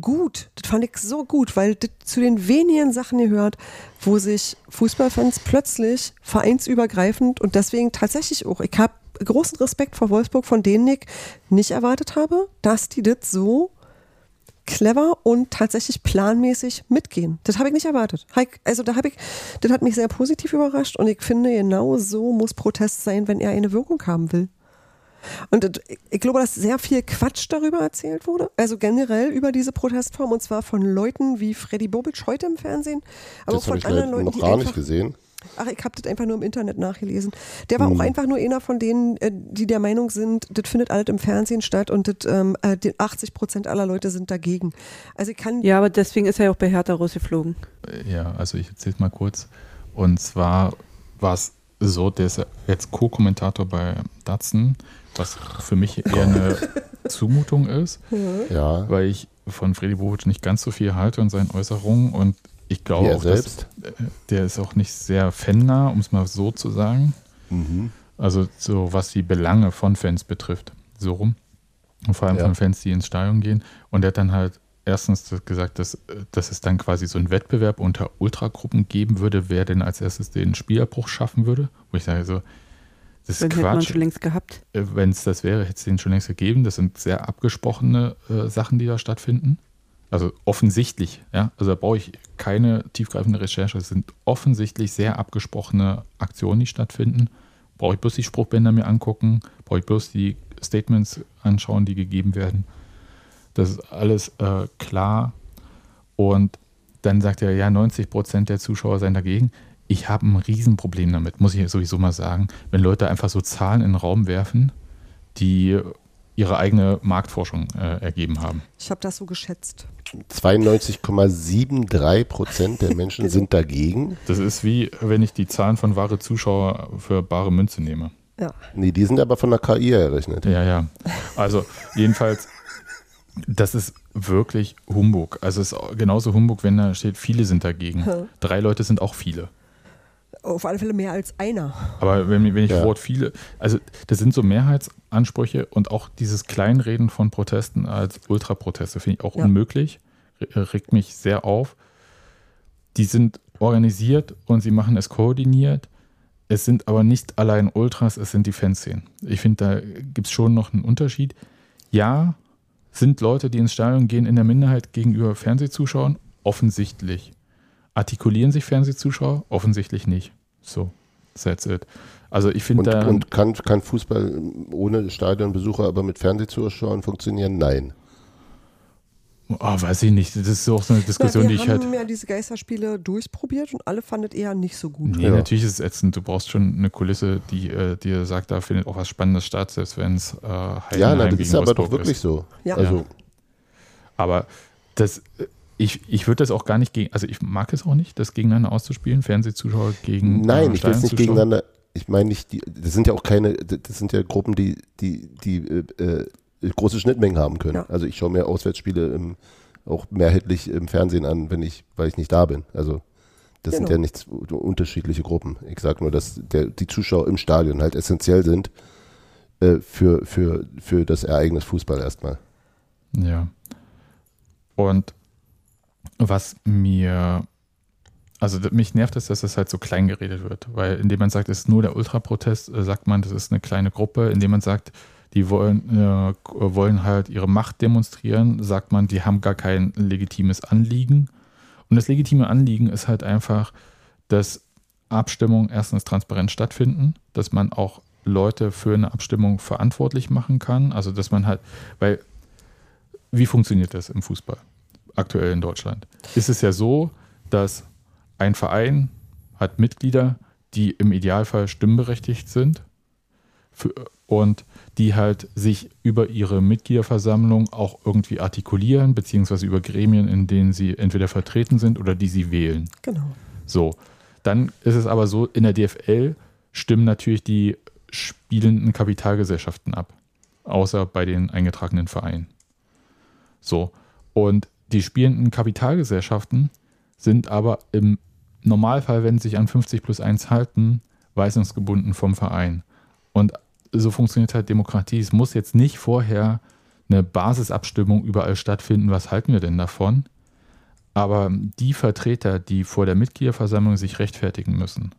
gut. Das fand ich so gut, weil das zu den wenigen Sachen gehört, wo sich Fußballfans plötzlich vereinsübergreifend und deswegen tatsächlich auch, ich habe großen Respekt vor Wolfsburg, von denen ich nicht erwartet habe, dass die das so clever und tatsächlich planmäßig mitgehen. Das habe ich nicht erwartet. Also da habe ich, das hat mich sehr positiv überrascht und ich finde, genau so muss Protest sein, wenn er eine Wirkung haben will. Und ich glaube, dass sehr viel Quatsch darüber erzählt wurde. Also generell über diese Protestform und zwar von Leuten wie Freddy Bobic heute im Fernsehen, aber das auch von anderen Leuten, noch die gar nicht gesehen. Ach, ich habe das einfach nur im Internet nachgelesen. Der war hm. auch einfach nur einer von denen, äh, die der Meinung sind, das findet alles im Fernsehen statt und das, ähm, 80 äh, Prozent aller Leute sind dagegen. Also ich kann. Ja, aber deswegen ist er ja auch bei Hertha rausgeflogen. Ja, also ich erzähle mal kurz. Und zwar war es so, der ist jetzt Co-Kommentator bei Datsen, was für mich eher eine Zumutung ist, ja. weil ich von Freddy Bobic nicht ganz so viel halte und seinen Äußerungen und ich glaube auch, selbst. Dass, äh, der ist auch nicht sehr fannah, um es mal so zu sagen. Mhm. Also so was die Belange von Fans betrifft, so rum. Und vor allem Ja. von Fans, die ins Stadion gehen. Und er hat dann halt erstens gesagt, dass, dass es dann quasi so einen Wettbewerb unter Ultragruppen geben würde, wer denn als erstes den Spielabbruch schaffen würde. Wo ich sage so, das ist Dann hätte man Quatsch. schon längst gehabt. Wenn es das wäre, hätte es den schon längst gegeben. Das sind sehr abgesprochene äh, Sachen, die da stattfinden. Also offensichtlich, ja. Also da brauche ich keine tiefgreifende Recherche. Es sind offensichtlich sehr abgesprochene Aktionen, die stattfinden. Brauche ich bloß die Spruchbänder mir angucken, brauche ich bloß die Statements anschauen, die gegeben werden. Das ist alles äh, klar. Und dann sagt er, ja, 90 Prozent der Zuschauer seien dagegen. Ich habe ein Riesenproblem damit, muss ich sowieso mal sagen, wenn Leute einfach so Zahlen in den Raum werfen, die ihre eigene Marktforschung äh, ergeben haben. Ich habe das so geschätzt. 92,73 Prozent der Menschen sind dagegen. Das ist wie, wenn ich die Zahlen von wahre Zuschauer für bare Münze nehme. Ja. Nee, die sind aber von der KI errechnet. Ja, ja. Also jedenfalls, das ist wirklich Humbug. Also es ist genauso Humbug, wenn da steht, viele sind dagegen. Drei Leute sind auch viele. Auf alle Fälle mehr als einer. Aber wenn, wenn ich Ja. Wort viele, also das sind so Mehrheitsansprüche und auch dieses Kleinreden von Protesten als Ultraproteste finde ich auch Ja. unmöglich, Re- regt mich sehr auf. Die sind organisiert und sie machen es koordiniert. Es sind aber nicht allein Ultras, es sind die Fanszenen. Ich finde, da gibt es schon noch einen Unterschied. Ja, sind Leute, die ins Stadion gehen, in der Minderheit gegenüber Fernsehzuschauern? Offensichtlich. Artikulieren sich Fernsehzuschauer? Offensichtlich nicht. So, that's it. Also ich finde da, und kann, kann Fußball ohne Stadionbesucher aber mit Fernsehzuschauern funktionieren? Nein. oh, weiß ich nicht, das ist auch so eine Diskussion, ja, die wir ich halt, haben ja diese Geisterspiele durchprobiert und alle fandet eher nicht so gut. nee, Ja. natürlich ist es ätzend, du brauchst schon eine Kulisse, die äh, dir sagt, da findet auch was Spannendes statt, selbst wenn es äh, Ja, na, das ist aber doch Wolfsburg wirklich ist. so. Ja. Also, Aber das, äh, ich, ich würde das auch gar nicht gegen, also ich mag es auch nicht, das gegeneinander auszuspielen, Fernsehzuschauer gegen nein, äh, ich will es nicht gegeneinander. Ich meine nicht, die, das sind ja auch keine, das sind ja Gruppen, die, die, die äh, äh, große Schnittmengen haben können. Ja. Also ich schaue mir Auswärtsspiele im, auch mehrheitlich im Fernsehen an, wenn ich, weil ich nicht da bin. Also das sind Genau. ja nicht unterschiedliche Gruppen. Ich sage nur, dass der, die Zuschauer im Stadion halt essentiell sind äh, für, für, für das Ereignis Fußball erstmal. Ja. Und was mir, also mich nervt es, dass das halt so klein geredet wird, weil indem man sagt, es ist nur der Ultraprotest, äh, sagt man, das ist eine kleine Gruppe, indem man sagt, die wollen, äh, wollen halt ihre Macht demonstrieren, sagt man, die haben gar kein legitimes Anliegen. Und das legitime Anliegen ist halt einfach, dass Abstimmungen erstens transparent stattfinden, dass man auch Leute für eine Abstimmung verantwortlich machen kann. Also dass man halt, weil wie funktioniert das im Fußball aktuell in Deutschland? Ist es ja so, dass ein Verein hat Mitglieder, die im Idealfall stimmberechtigt sind für, und die halt sich über ihre Mitgliederversammlung auch irgendwie artikulieren, beziehungsweise über Gremien, in denen sie entweder vertreten sind oder die sie wählen. Genau. So, dann ist es aber so, in der DFL stimmen natürlich die spielenden Kapitalgesellschaften ab, außer bei den eingetragenen Vereinen. So, und die spielenden Kapitalgesellschaften sind aber im Normalfall, wenn sie sich an 50 plus 1 halten, weisungsgebunden vom Verein. Und so funktioniert halt Demokratie. Es muss jetzt nicht vorher eine Basisabstimmung überall stattfinden, was halten wir denn davon? Aber die Vertreter, die vor der Mitgliederversammlung sich rechtfertigen müssen,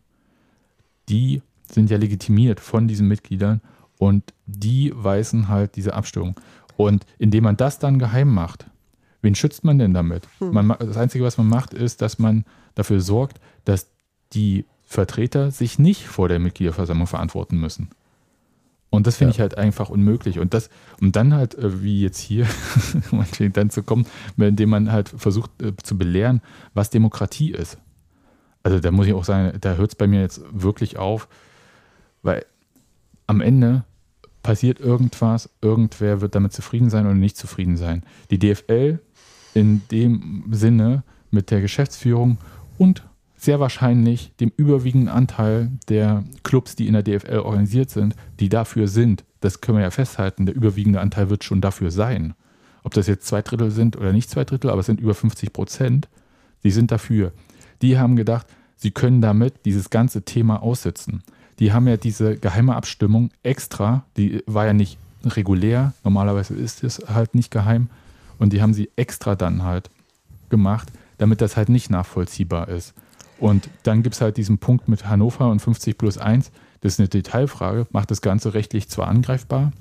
die sind ja legitimiert von diesen Mitgliedern und die weisen halt diese Abstimmung. Und indem man das dann geheim macht, wen schützt man denn damit? Man, ma- das Einzige, was man macht, ist, dass man dafür sorgt, dass die Vertreter sich nicht vor der Mitgliederversammlung verantworten müssen. Und das finde Ja. ich halt einfach unmöglich. Und das, um dann halt, äh, wie jetzt hier, dann zu kommen, indem man halt versucht äh, zu belehren, was Demokratie ist. Also da muss ich auch sagen, da hört es bei mir jetzt wirklich auf, weil am Ende passiert irgendwas, irgendwer wird damit zufrieden sein oder nicht zufrieden sein. Die DFL in dem Sinne mit der Geschäftsführung und sehr wahrscheinlich dem überwiegenden Anteil der Clubs, die in der DFL organisiert sind, die dafür sind. Das können wir ja festhalten. Der überwiegende Anteil wird schon dafür sein. Ob das jetzt zwei Drittel sind oder nicht zwei Drittel, aber es sind über 50 Prozent, die sind dafür. Die haben gedacht, sie können damit dieses ganze Thema aussitzen. Die haben ja diese geheime Abstimmung extra, die war ja nicht regulär, normalerweise ist es halt nicht geheim, und die haben sie extra dann halt gemacht, damit das halt nicht nachvollziehbar ist. Und dann gibt es halt diesen Punkt mit Hannover und 50 plus 1, das ist eine Detailfrage, macht das Ganze rechtlich zwar angreifbar,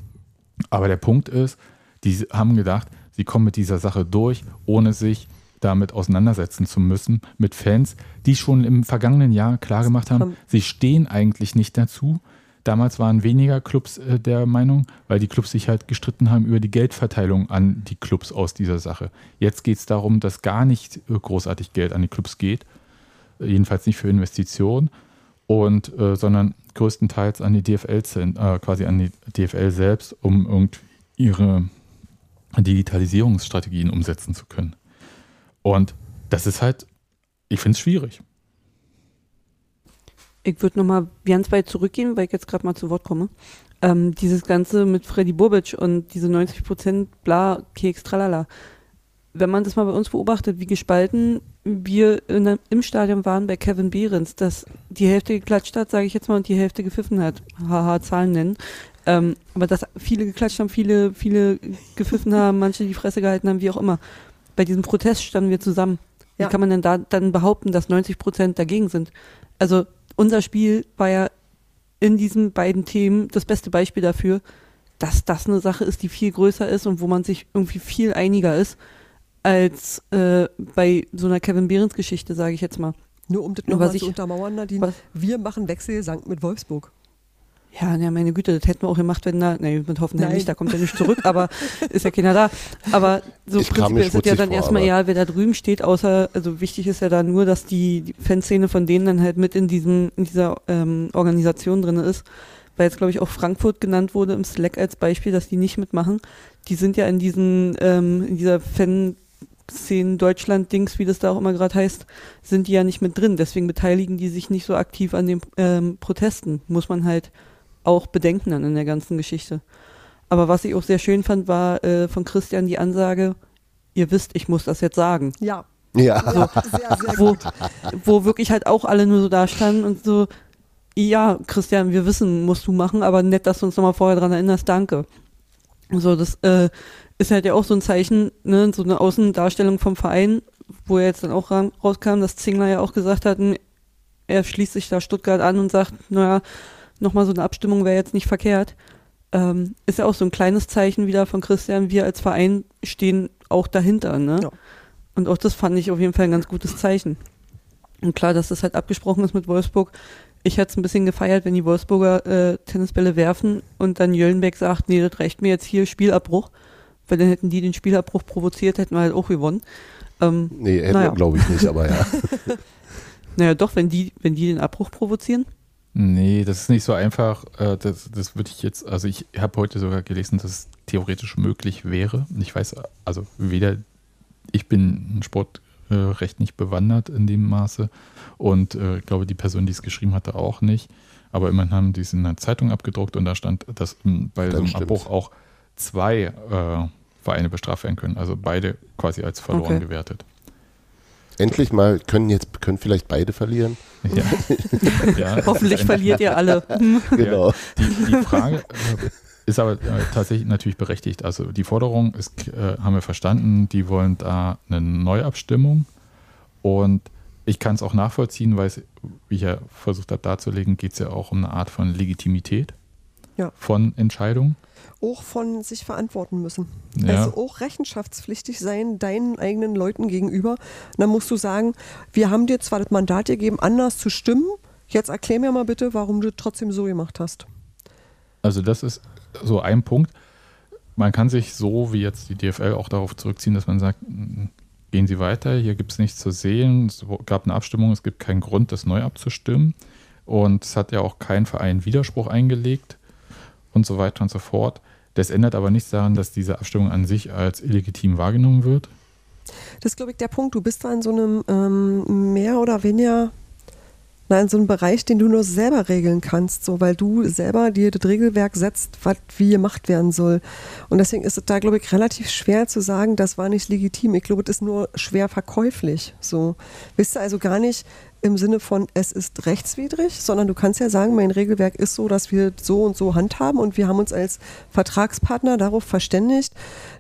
aber der Punkt ist, die haben gedacht, sie kommen mit dieser Sache durch, ohne sich damit auseinandersetzen zu müssen, mit Fans, die schon im vergangenen Jahr klar gemacht haben, sie stehen eigentlich nicht dazu. Damals waren weniger Clubs äh, der Meinung, weil die Clubs sich halt gestritten haben über die Geldverteilung an die Clubs aus dieser Sache. Jetzt geht es darum, dass gar nicht äh, großartig Geld an die Clubs geht, äh, jedenfalls nicht für Investitionen, und, äh, sondern größtenteils an die DFL, quasi an die DFL selbst, um irgendwie ihre Digitalisierungsstrategien umsetzen zu können. Und das ist halt, ich finde es schwierig. Ich würde nochmal ganz weit zurückgehen, weil ich jetzt gerade mal zu Wort komme. Ähm, dieses Ganze mit Freddy Bobic und diese 90 Prozent bla, Keks, tralala. Wenn man das mal bei uns beobachtet, wie gespalten wir in, im Stadion waren bei Kevin Behrens, dass die Hälfte geklatscht hat, sage ich jetzt mal, und die Hälfte gepfiffen hat. Haha, Zahlen nennen. Ähm, aber dass viele geklatscht haben, viele, viele gepfiffen haben, manche die Fresse gehalten haben, wie auch immer. Bei diesem Protest standen wir zusammen. Ja. Wie kann man denn da dann behaupten, dass 90 Prozent dagegen sind? Also unser Spiel war ja in diesen beiden Themen das beste Beispiel dafür, dass das eine Sache ist, die viel größer ist und wo man sich irgendwie viel einiger ist als äh, bei so einer Kevin Behrens Geschichte, sage ich jetzt mal. Nur um das nochmal zu untermauern, Nadine. was- Wir machen Wechselgesang mit Wolfsburg. Ja, ja, meine Güte, das hätten wir auch gemacht, wenn da, nee, mit Hoffenheim Nein. nicht, da kommt er nicht zurück, aber ist ja keiner da. Aber so Ich prinzipiell ist es ja dann vor, erstmal egal, wer da drüben steht, außer, also wichtig ist ja da nur, dass die, die Fanszene von denen dann halt mit in diesem, in dieser ähm, Organisation drin ist. Weil jetzt, glaube ich, auch Frankfurt genannt wurde im Slack als Beispiel, dass die nicht mitmachen. Die sind ja in diesen, ähm, in dieser Fanszene Deutschland-Dings, wie das da auch immer gerade heißt, sind die ja nicht mit drin. Deswegen beteiligen die sich nicht so aktiv an den ähm, Protesten. Muss man halt auch bedenken dann in der ganzen Geschichte. Aber was ich auch sehr schön fand, war äh, von Christian die Ansage, ihr wisst, ich muss das jetzt sagen. Ja, Ja, ja sehr, sehr Wo, gut. wo wirklich halt auch alle nur so da standen und so, ja, Christian, wir wissen, musst du machen, aber nett, dass du uns nochmal vorher dran erinnerst, danke. So, das äh, ist halt ja auch so ein Zeichen, ne, so eine Außendarstellung vom Verein, wo er jetzt dann auch rauskam, dass Zingler ja auch gesagt hat, er schließt sich da Stuttgart an und sagt, naja, nochmal so eine Abstimmung wäre jetzt nicht verkehrt. Ähm, ist ja auch so ein kleines Zeichen wieder von Christian, wir als Verein stehen auch dahinter, ne? Ja. Und auch das fand ich auf jeden Fall ein ganz gutes Zeichen. Und klar, dass das halt abgesprochen ist mit Wolfsburg. Ich hätte es ein bisschen gefeiert, wenn die Wolfsburger äh, Tennisbälle werfen und dann Jöllenbeck sagt, nee, das reicht mir jetzt hier, Spielabbruch. Weil dann hätten die den Spielabbruch provoziert, hätten wir halt auch gewonnen. Ähm, nee, Naja. glaube ich nicht, aber ja. naja, doch, wenn die, wenn die den Abbruch provozieren. Nee, das ist nicht so einfach. Äh, Das, das würde ich jetzt, also ich habe heute sogar gelesen, dass es theoretisch möglich wäre. Ich weiß, also weder, ich bin im Sportrecht nicht bewandert in dem Maße und äh, ich glaube, die Person, die es geschrieben hatte, auch nicht. Aber immerhin haben die es in einer Zeitung abgedruckt und da stand, dass m, bei Dann so einem stimmt's. Abbruch auch zwei äh, Vereine bestraft werden können. Also beide quasi als verloren Okay. gewertet. Endlich mal können jetzt können vielleicht beide verlieren. Ja. ja, Hoffentlich verliert ihr alle. Genau. Die, die Frage, äh, ist aber äh, tatsächlich natürlich berechtigt. Also die Forderung ist, äh, haben wir verstanden, die wollen da eine Neuabstimmung und ich kann es auch nachvollziehen, weil es, wie ich ja versucht habe darzulegen, geht es ja auch um eine Art von Legitimität Ja. von Entscheidungen. Auch von sich verantworten müssen. Ja. Also auch rechenschaftspflichtig sein deinen eigenen Leuten gegenüber. Und dann musst du sagen, wir haben dir zwar das Mandat gegeben, anders zu stimmen. Jetzt erklär mir mal bitte, warum du trotzdem so gemacht hast. Also das ist so ein Punkt. Man kann sich so wie jetzt die DFL auch darauf zurückziehen, dass man sagt, mm, gehen Sie weiter, hier gibt es nichts zu sehen. Es gab eine Abstimmung, es gibt keinen Grund, das neu abzustimmen. Und es hat ja auch kein Verein Widerspruch eingelegt und so weiter und so fort. Das ändert aber nichts daran, dass diese Abstimmung an sich als illegitim wahrgenommen wird. Das ist, glaube ich, der Punkt. Du bist da in so einem ähm, mehr oder weniger, na, in so einem Bereich, den du nur selber regeln kannst, so, weil du selber dir das Regelwerk setzt, was wie gemacht werden soll. Und deswegen ist es da, glaube ich, relativ schwer zu sagen, das war nicht legitim. Ich glaube, das ist nur schwer verkäuflich. So. Wisst ihr also gar nicht im Sinne von, es ist rechtswidrig, sondern du kannst ja sagen, mein Regelwerk ist so, dass wir so und so handhaben und wir haben uns als Vertragspartner darauf verständigt,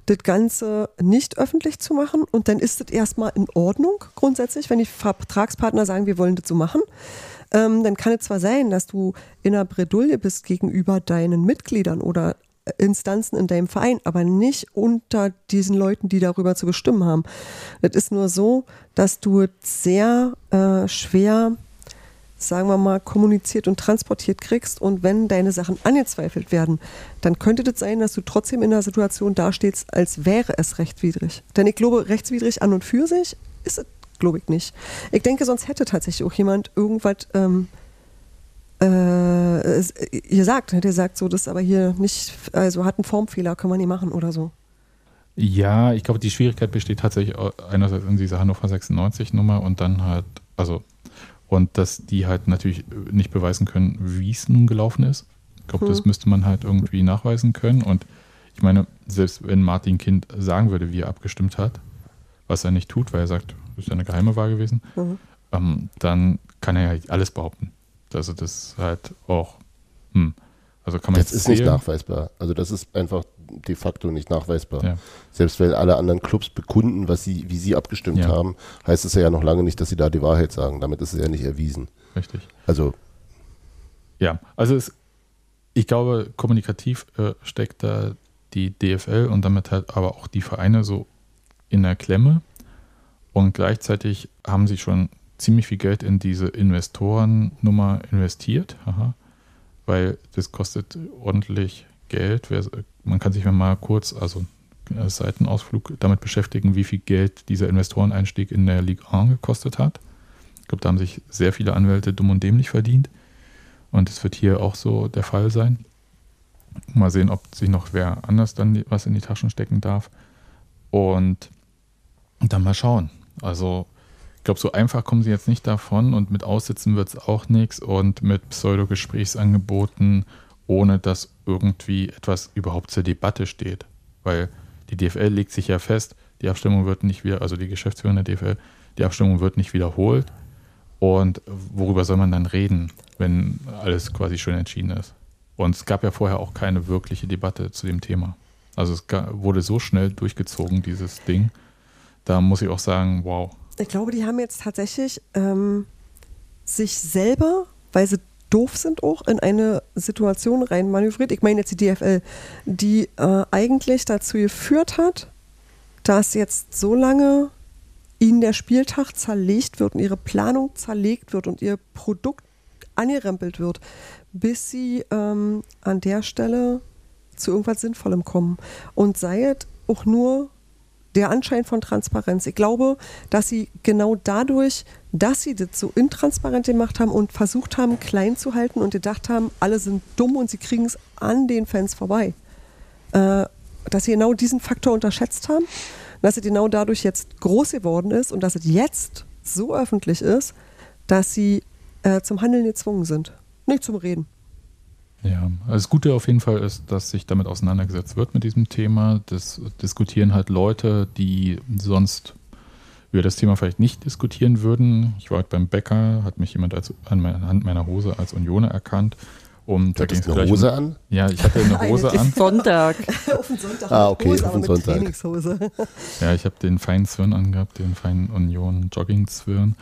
das Ganze nicht öffentlich zu machen und dann ist es erstmal in Ordnung grundsätzlich, wenn die Vertragspartner sagen, wir wollen das so machen. Ähm, dann kann es zwar sein, dass du in einer Bredouille bist gegenüber deinen Mitgliedern oder Instanzen in deinem Verein, aber nicht unter diesen Leuten, die darüber zu bestimmen haben. Das ist nur so, dass du es sehr äh, schwer, sagen wir mal, kommuniziert und transportiert kriegst und wenn deine Sachen angezweifelt werden, dann könnte das sein, dass du trotzdem in einer Situation dastehst, als wäre es rechtswidrig. Denn ich glaube, rechtswidrig an und für sich ist es, glaube ich, nicht. Ich denke, sonst hätte tatsächlich auch jemand irgendwas ähm, äh, ihr sagt, hätte gesagt, so, das ist aber hier nicht, also hat einen Formfehler, können wir nicht machen oder so. Ja, ich glaube, die Schwierigkeit besteht tatsächlich einerseits in dieser Hannover 96 Nummer und dann halt, also, und dass die halt natürlich nicht beweisen können, wie es nun gelaufen ist. Ich glaube, das Hm. müsste man halt irgendwie nachweisen können. Und ich meine, selbst wenn Martin Kind sagen würde, wie er abgestimmt hat, was er nicht tut, weil er sagt, das ist ja eine geheime Wahl gewesen, Mhm. ähm, dann kann er ja alles behaupten. Also das ist halt auch, hm, also kann man Das jetzt ist nicht zählen. nachweisbar. Also das ist einfach de facto nicht nachweisbar. Ja. Selbst wenn alle anderen Clubs bekunden, was sie, wie sie abgestimmt Ja. haben, heißt es ja noch lange nicht, dass sie da die Wahrheit sagen. Damit ist es ja nicht erwiesen. Richtig. Also Ja, also es, ich glaube, kommunikativ äh, steckt da die DFL und damit halt aber auch die Vereine so in der Klemme. Und gleichzeitig haben sie schon ziemlich viel Geld in diese Investorennummer investiert. Aha. Weil das kostet ordentlich Geld. Man kann sich mal kurz, also äh, Seitenausflug, damit beschäftigen, wie viel Geld dieser Investoreneinstieg in der Ligue 1 gekostet hat. Ich glaube, da haben sich sehr viele Anwälte dumm und dämlich verdient. Und es wird hier auch so der Fall sein. Mal sehen, ob sich noch wer anders dann was in die Taschen stecken darf. Und dann mal schauen. Also, ich glaube, so einfach kommen sie jetzt nicht davon und mit Aussitzen wird es auch nichts und mit Pseudo-Gesprächsangeboten, ohne dass irgendwie etwas überhaupt zur Debatte steht. Weil die DFL legt sich ja fest, die Abstimmung wird nicht wieder, also die Geschäftsführung der DFL, die Abstimmung wird nicht wiederholt. Und worüber soll man dann reden, wenn alles quasi schon entschieden ist? Und es gab ja vorher auch keine wirkliche Debatte zu dem Thema. Also es wurde so schnell durchgezogen, dieses Ding. Da muss ich auch sagen, wow. Ich glaube, die haben jetzt tatsächlich ähm, sich selber, weil sie doof sind auch, in eine Situation rein manövriert. Ich meine jetzt die DFL, die äh, eigentlich dazu geführt hat, dass jetzt so lange ihnen der Spieltag zerlegt wird und ihre Planung zerlegt wird und ihr Produkt angerempelt wird, bis sie ähm, an der Stelle zu irgendwas Sinnvollem kommen. Und sei es auch nur der Anschein von Transparenz. Ich glaube, dass sie genau dadurch, dass sie das so intransparent gemacht haben und versucht haben, klein zu halten und gedacht haben, alle sind dumm und sie kriegen es an den Fans vorbei, äh, dass sie genau diesen Faktor unterschätzt haben, dass es genau dadurch jetzt groß geworden ist und dass es jetzt so öffentlich ist, dass sie äh, zum Handeln gezwungen sind, nicht zum Reden. Ja, also das Gute auf jeden Fall ist, dass sich damit auseinandergesetzt wird mit diesem Thema. Das diskutieren halt Leute, die sonst über das Thema vielleicht nicht diskutieren würden. Ich war heute beim Bäcker, hat mich jemand als, an meiner Hand meiner Hose als Unioner erkannt Und da ging es eine Hose um, an? Ja, ich hatte eine Hose Eine- an. Sonntag. auf den Sonntag Ah, okay, Hose, auf den mit Sonntag. Trainingshose. Ja, ich habe den feinen Zwirn angehabt, den feinen Union Jogging Zwirn.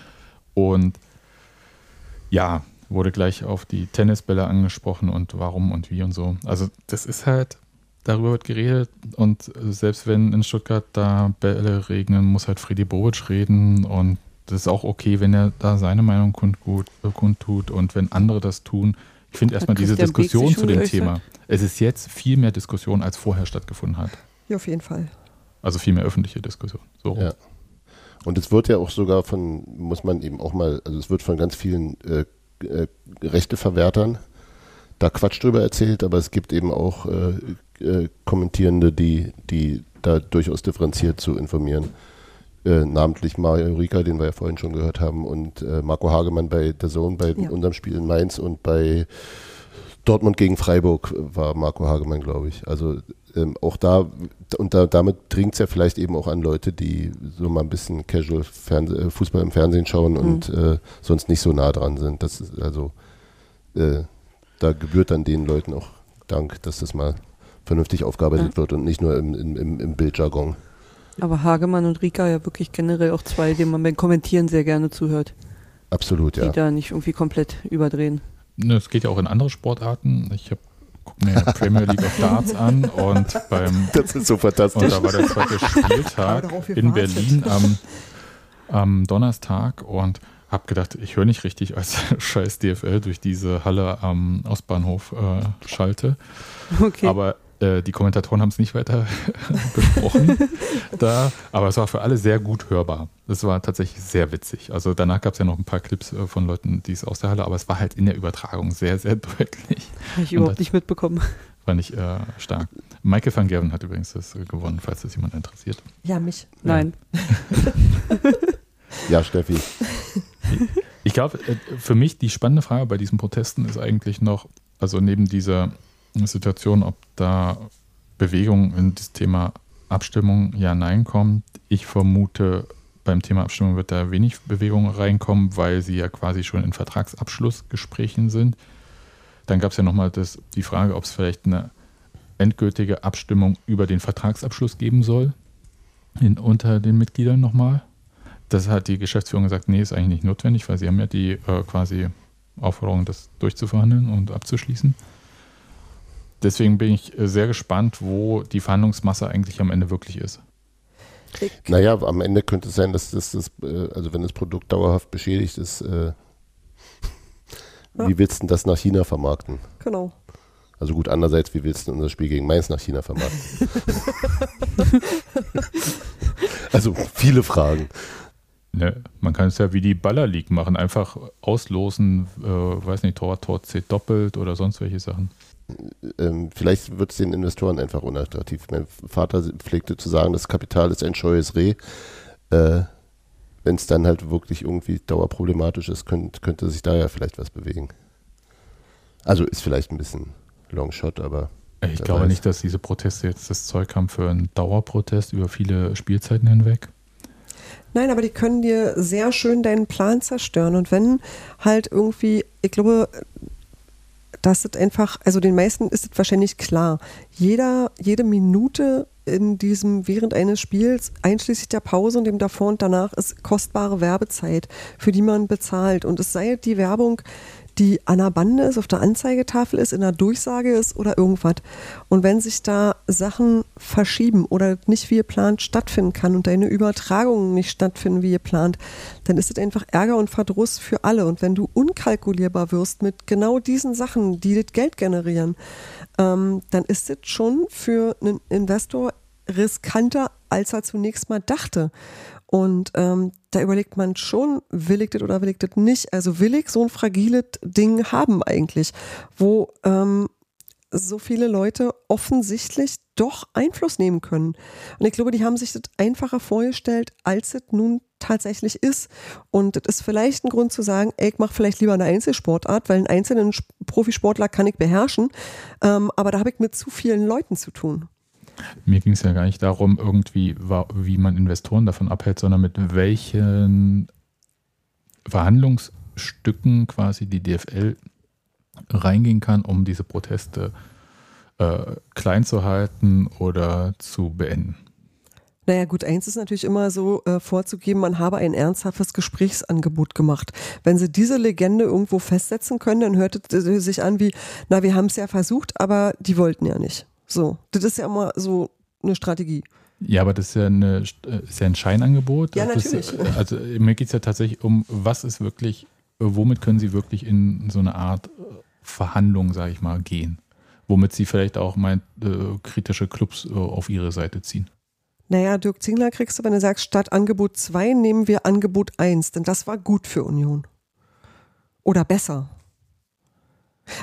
Und ja, wurde gleich auf die Tennisbälle angesprochen und warum und wie und so. Also das ist halt, darüber wird geredet und selbst wenn in Stuttgart da Bälle regnen, muss halt Freddy Bobic reden und das ist auch okay, wenn er da seine Meinung kundgut, äh, kundtut und wenn andere das tun. Ich finde erstmal diese Diskussion zu dem? Thema. Es ist jetzt viel mehr Diskussion, als vorher stattgefunden hat. Ja, auf jeden Fall. Also viel mehr öffentliche Diskussion. So. Ja. Und es wird ja auch sogar von, muss man eben auch mal, also es wird von ganz vielen äh, äh, Rechteverwertern da Quatsch drüber erzählt, aber es gibt eben auch äh, äh, Kommentierende, die, die da durchaus differenziert zu informieren. Äh, namentlich Mario Rika, den wir ja vorhin schon gehört haben, und äh, Marco Hagemann bei der Zone bei Ja. unserem Spiel in Mainz und bei Dortmund gegen Freiburg war Marco Hagemann, glaube ich. Also ähm, auch da, und da, damit dringt es ja vielleicht eben auch an Leute, die so mal ein bisschen casual Fernseh, äh, Fußball im Fernsehen schauen und äh, sonst nicht so nah dran sind. Das ist also, äh, da gebührt dann den Leuten auch Dank, dass das mal vernünftig aufgearbeitet wird und nicht nur im, im, im, im Bildjargon. Aber Hagemann und Rika ja wirklich generell auch zwei, denen man beim Kommentieren sehr gerne zuhört. Absolut, Die ja. da nicht irgendwie komplett überdrehen. Ne, Es geht ja auch in andere Sportarten. Ich habe mir Premier League of Darts an und beim Das ist so und fantastisch. da war der zweite Spieltag in. Berlin am, am Donnerstag und habe gedacht, ich höre nicht richtig, als scheiß DFL durch diese Halle am Ostbahnhof äh, schalte. Okay. Aber äh, die Kommentatoren haben es nicht weiter besprochen da. Aber es war für alle sehr gut hörbar. Es war tatsächlich sehr witzig. Also danach gab es ja noch ein paar Clips äh, von Leuten, die es aus der Halle, aber es war halt in der Übertragung sehr, sehr deutlich. Habe ich überhaupt nicht mitbekommen. Fand ich äh, stark. Michael van Gerven hat übrigens das äh, gewonnen, falls das jemand interessiert. Ja, mich. Nein. Ja, Steffi. Ich glaube, für mich die spannende Frage bei diesen Protesten ist eigentlich noch, also neben dieser Situation, ob da Bewegung in das Thema Abstimmung ja, nein kommt. Ich vermute, beim Thema Abstimmung wird da wenig Bewegung reinkommen, weil sie ja quasi schon in Vertragsabschlussgesprächen sind. Dann gab es ja nochmal die Frage, ob es vielleicht eine endgültige Abstimmung über den Vertragsabschluss geben soll in, unter den Mitgliedern nochmal. Das hat die Geschäftsführung gesagt, nee, ist eigentlich nicht notwendig, weil sie haben ja die äh, quasi Aufforderung, das durchzuverhandeln und abzuschließen. Deswegen bin ich äh, sehr gespannt, wo die Verhandlungsmasse eigentlich am Ende wirklich ist. Ich, Naja, am Ende könnte es sein, dass das, das äh, also wenn das Produkt dauerhaft beschädigt ist, äh, Ja. wie willst du denn das nach China vermarkten? genau. Also gut, andererseits, wie willst du denn unser Spiel gegen Mainz nach China vermarkten? also viele Fragen. Ne, man kann es ja wie die Baller League machen, einfach auslosen, äh, weiß nicht, Tor, Tor zählt doppelt oder sonst welche Sachen. Ähm, vielleicht wird es den Investoren einfach unattraktiv. Mein Vater pflegte zu sagen, das Kapital ist ein scheues Reh. Äh, wenn es dann halt wirklich irgendwie dauerproblematisch ist, könnt, könnte sich da ja vielleicht was bewegen. Also ist vielleicht ein bisschen Longshot, aber Ich glaube weiß. nicht, dass diese Proteste jetzt das Zeug haben für einen Dauerprotest über viele Spielzeiten hinweg. Nein, aber die können dir sehr schön deinen Plan zerstören. Und wenn halt irgendwie, ich glaube, das ist einfach, also den meisten ist es wahrscheinlich klar. Jeder, jede Minute in diesem, während eines Spiels, einschließlich der Pause und dem davor und danach, ist kostbare Werbezeit, für die man bezahlt. Und es sei die Werbung, die an der Bande ist, auf der Anzeigetafel ist, in der Durchsage ist oder irgendwas. Und wenn sich da Sachen verschieben oder nicht wie geplant stattfinden kann und deine Übertragungen nicht stattfinden wie geplant, dann ist es einfach Ärger und Verdruss für alle. Und wenn du unkalkulierbar wirst mit genau diesen Sachen, die das Geld generieren, ähm, dann ist es schon für einen Investor riskanter, als er zunächst mal dachte. Und ähm, da überlegt man schon, will ich das oder will ich das nicht? Also will ich so ein fragiles Ding haben eigentlich, wo ähm, so viele Leute offensichtlich doch Einfluss nehmen können. Und ich glaube, die haben sich das einfacher vorgestellt, als es nun tatsächlich ist. Und das ist vielleicht ein Grund zu sagen, ey, ich mache vielleicht lieber eine Einzelsportart, weil einen einzelnen Sp- Profisportler kann ich beherrschen, ähm, aber da habe ich mit zu vielen Leuten zu tun. Mir ging es ja gar nicht darum, irgendwie, wie man Investoren davon abhält, sondern mit welchen Verhandlungsstücken quasi die DFL reingehen kann, um diese Proteste äh, klein zu halten oder zu beenden. Naja, gut, eins ist natürlich immer so äh, vorzugeben, man habe ein ernsthaftes Gesprächsangebot gemacht. Wenn sie diese Legende irgendwo festsetzen können, dann hört es sich an wie, na, wir haben es ja versucht, aber die wollten ja nicht. So, das ist ja immer so eine Strategie. Ja, aber das ist ja, eine, ist ja ein Scheinangebot. Ja, Das natürlich. Also mir geht es ja tatsächlich um, was ist wirklich, womit können Sie wirklich in so eine Art äh, Verhandlung, sage ich mal, gehen? Womit Sie vielleicht auch mal äh, kritische Clubs äh, auf Ihre Seite ziehen. Naja, Dirk Zingler kriegst du, wenn du sagst, statt Angebot 2 nehmen wir Angebot 1, denn das war gut für Union. Oder besser.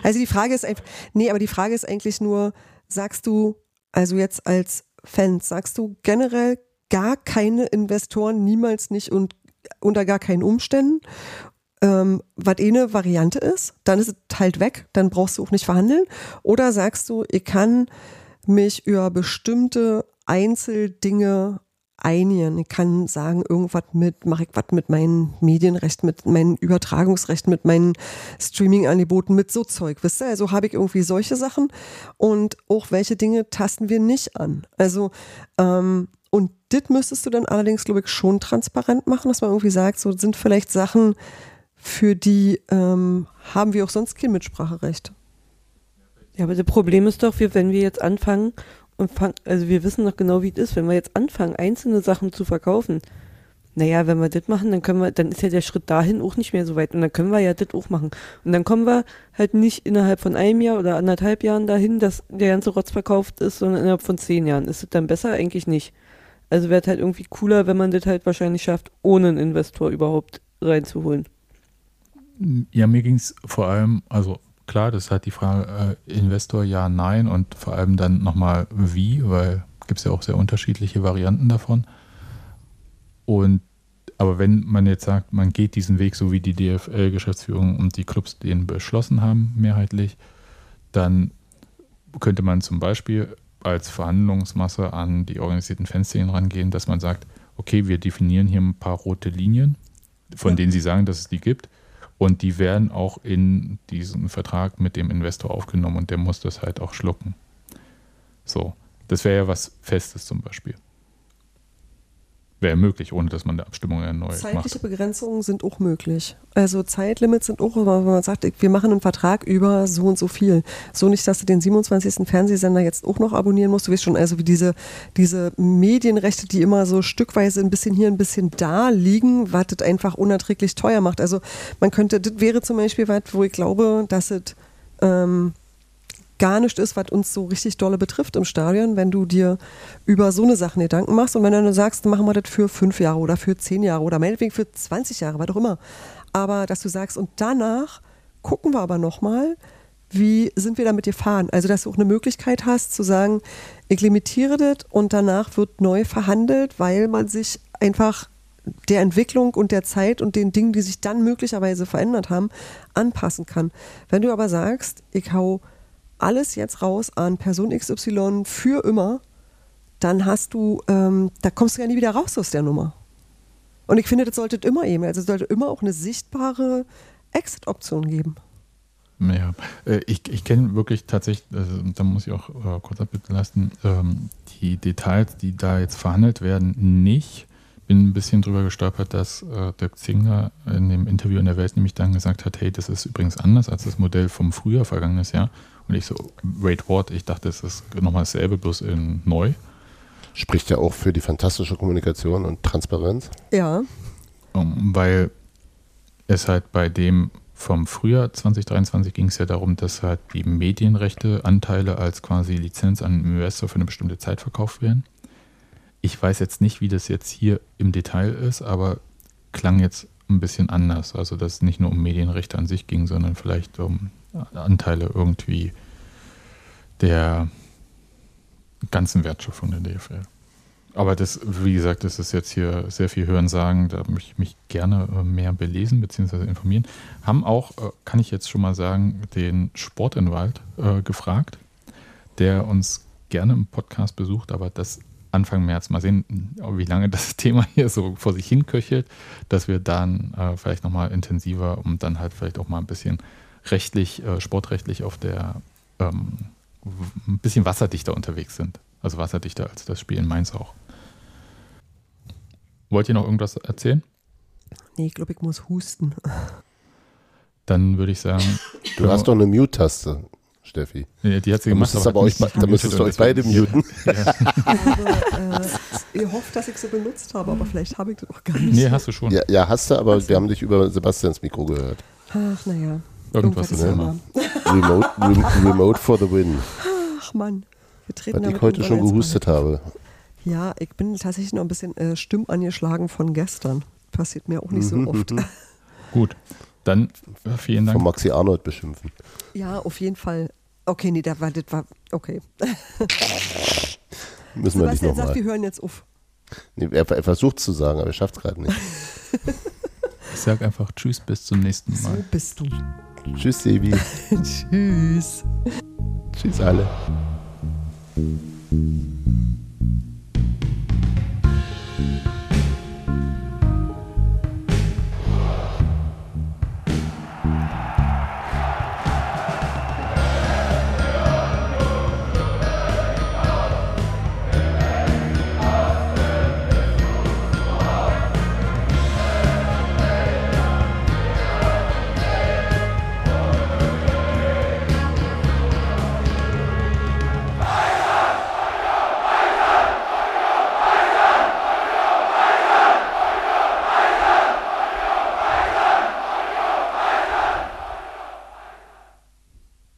Also die Frage ist einfach, nee, aber die Frage ist eigentlich nur, sagst du, also jetzt als Fans, sagst du generell gar keine Investoren, niemals nicht und unter gar keinen Umständen, ähm, was eh eine Variante ist, dann ist es halt weg, dann brauchst du auch nicht verhandeln. Oder sagst du, ich kann mich über bestimmte Einzeldinge einigen. Ich kann sagen, irgendwas mit, mache ich was mit meinen Medienrechten, mit meinen Übertragungsrechten, mit meinen Streaming-Angeboten, mit so Zeug, wisst ihr? Also habe ich irgendwie solche Sachen und auch welche Dinge tasten wir nicht an. Also, ähm, und das müsstest du dann allerdings, glaube ich, schon transparent machen, dass man irgendwie sagt, so sind vielleicht Sachen, für die ähm, haben wir auch sonst kein Mitspracherecht. Ja, aber das Problem ist doch, wenn wir jetzt anfangen und fangen, also wir wissen doch genau, wie es ist, wenn wir jetzt anfangen, einzelne Sachen zu verkaufen. Naja, wenn wir das machen, dann können wir, dann ist ja der Schritt dahin auch nicht mehr so weit. Und dann können wir ja das auch machen. Und dann kommen wir halt nicht innerhalb von einem Jahr oder anderthalb Jahren dahin, dass der ganze Rotz verkauft ist, sondern innerhalb von zehn Jahren. Ist es dann besser? Eigentlich nicht. Also wäre es halt irgendwie cooler, wenn man das halt wahrscheinlich schafft, ohne einen Investor überhaupt reinzuholen. Ja, mir ging es vor allem, also klar, das ist halt die Frage, äh, Investor ja, nein und vor allem dann nochmal wie, weil gibt es ja auch sehr unterschiedliche Varianten davon. Und aber wenn man jetzt sagt, man geht diesen Weg, so wie die DFL-Geschäftsführung und die Clubs den beschlossen haben, mehrheitlich, dann könnte man zum Beispiel als Verhandlungsmasse an die organisierten Fanszenen rangehen, dass man sagt, okay, wir definieren hier ein paar rote Linien, von Ja. denen Sie sagen, dass es die gibt. Und die werden auch in diesen Vertrag mit dem Investor aufgenommen und der muss das halt auch schlucken. So, das wäre ja was Festes zum Beispiel. Wäre möglich, ohne dass man eine Abstimmung erneut Zeitliche macht. Begrenzungen sind auch möglich. Also Zeitlimits sind auch, wenn man sagt, wir machen einen Vertrag über so und so viel. So nicht, dass du den 27. Fernsehsender jetzt auch noch abonnieren musst. Du weißt schon, also wie diese, diese Medienrechte, die immer so stückweise ein bisschen hier, ein bisschen da liegen, was das einfach unerträglich teuer macht. Also man könnte, das wäre zum Beispiel was, wo ich glaube, dass es ähm, gar nicht ist, was uns so richtig dolle betrifft im Stadion, wenn du dir über so eine Sachen Gedanken machst und wenn du dann sagst, machen wir das für fünf Jahre oder für zehn Jahre oder meinetwegen für 20 Jahre, was auch immer. Aber dass du sagst, und danach gucken wir aber nochmal, wie sind wir damit gefahren? Also, dass du auch eine Möglichkeit hast zu sagen, ich limitiere das und danach wird neu verhandelt, weil man sich einfach der Entwicklung und der Zeit und den Dingen, die sich dann möglicherweise verändert haben, anpassen kann. Wenn du aber sagst, ich hau alles jetzt raus an Person XY für immer, dann hast du, ähm, da kommst du ja nie wieder raus aus der Nummer. Und ich finde, das sollte immer eben, also es sollte immer auch eine sichtbare Exit-Option geben. Ja, äh, ich, ich kenne wirklich tatsächlich, also, da muss ich auch äh, kurz abbitten lassen, ähm, die Details, die da jetzt verhandelt werden, nicht. Bin ein bisschen drüber gestolpert, dass äh, Dirk Zingler in dem Interview in der Welt nämlich dann gesagt hat, hey, das ist übrigens anders als das Modell vom Frühjahr vergangenes Jahr. Und ich so, wait, what? Ich dachte, das ist nochmal dasselbe, bloß in neu. Spricht ja auch für die fantastische Kommunikation und Transparenz. Ja, Um, weil es halt bei dem vom Frühjahr 2023 ging es ja darum, dass halt die Medienrechte, Anteile als quasi Lizenz an einen Investor für eine bestimmte Zeit verkauft werden. Ich weiß jetzt nicht, wie das jetzt hier im Detail ist, aber klang jetzt ein bisschen anders. Also, dass es nicht nur um Medienrechte an sich ging, sondern vielleicht um Anteile irgendwie der ganzen Wertschöpfung der DFL. Aber das, wie gesagt, das ist jetzt hier sehr viel Hören sagen. Da möchte ich mich gerne äh, mehr belesen bzw. informieren. Haben auch, äh, kann ich jetzt schon mal sagen, den Sportinwald äh, gefragt, der uns gerne im Podcast besucht, aber das Anfang März mal sehen, wie lange das Thema hier so vor sich hin köchelt, dass wir dann äh, vielleicht nochmal intensiver und dann halt vielleicht auch mal ein bisschen rechtlich, äh, sportrechtlich auf der ähm, ein bisschen wasserdichter unterwegs sind. Also wasserdichter als das Spiel in Mainz auch. Wollt ihr noch irgendwas erzählen? Nee, ich glaube, ich muss husten. Dann würde ich sagen. Du hast doch eine Mute-Taste, Steffi. Nee, die hat sie Da gemacht. müsstest, aber hat euch, da müsstest du euch beide muten. Aber, äh, ihr hofft, dass ich sie benutzt habe, aber vielleicht habe ich das auch gar nicht. Nee, hast du schon. Ja, ja, hast du, aber wir haben dich über Sebastians Mikro gehört. Ach, naja. Irgendwas ist ja immer. Remote, rem, remote for the win. Ach Mann. Wir treten Weil ich heute schon gehustet habe. Ja, ich bin tatsächlich noch ein bisschen äh, stimmangeschlagen von gestern. Passiert mir auch nicht so oft. Gut. Dann vielen Von Dank. Maxi Arnold beschimpfen. Ja, auf jeden Fall. Okay, nee, da war, das war, okay. Müssen wir nicht Sebastian sagt, nochmal. wir hören jetzt auf. Nee, er, er versucht zu sagen, aber er schafft es gerade nicht. Ich sag einfach Tschüss, bis zum nächsten So Mal. bist du. Tschüss, Sebi. Tschüss. Tschüss alle.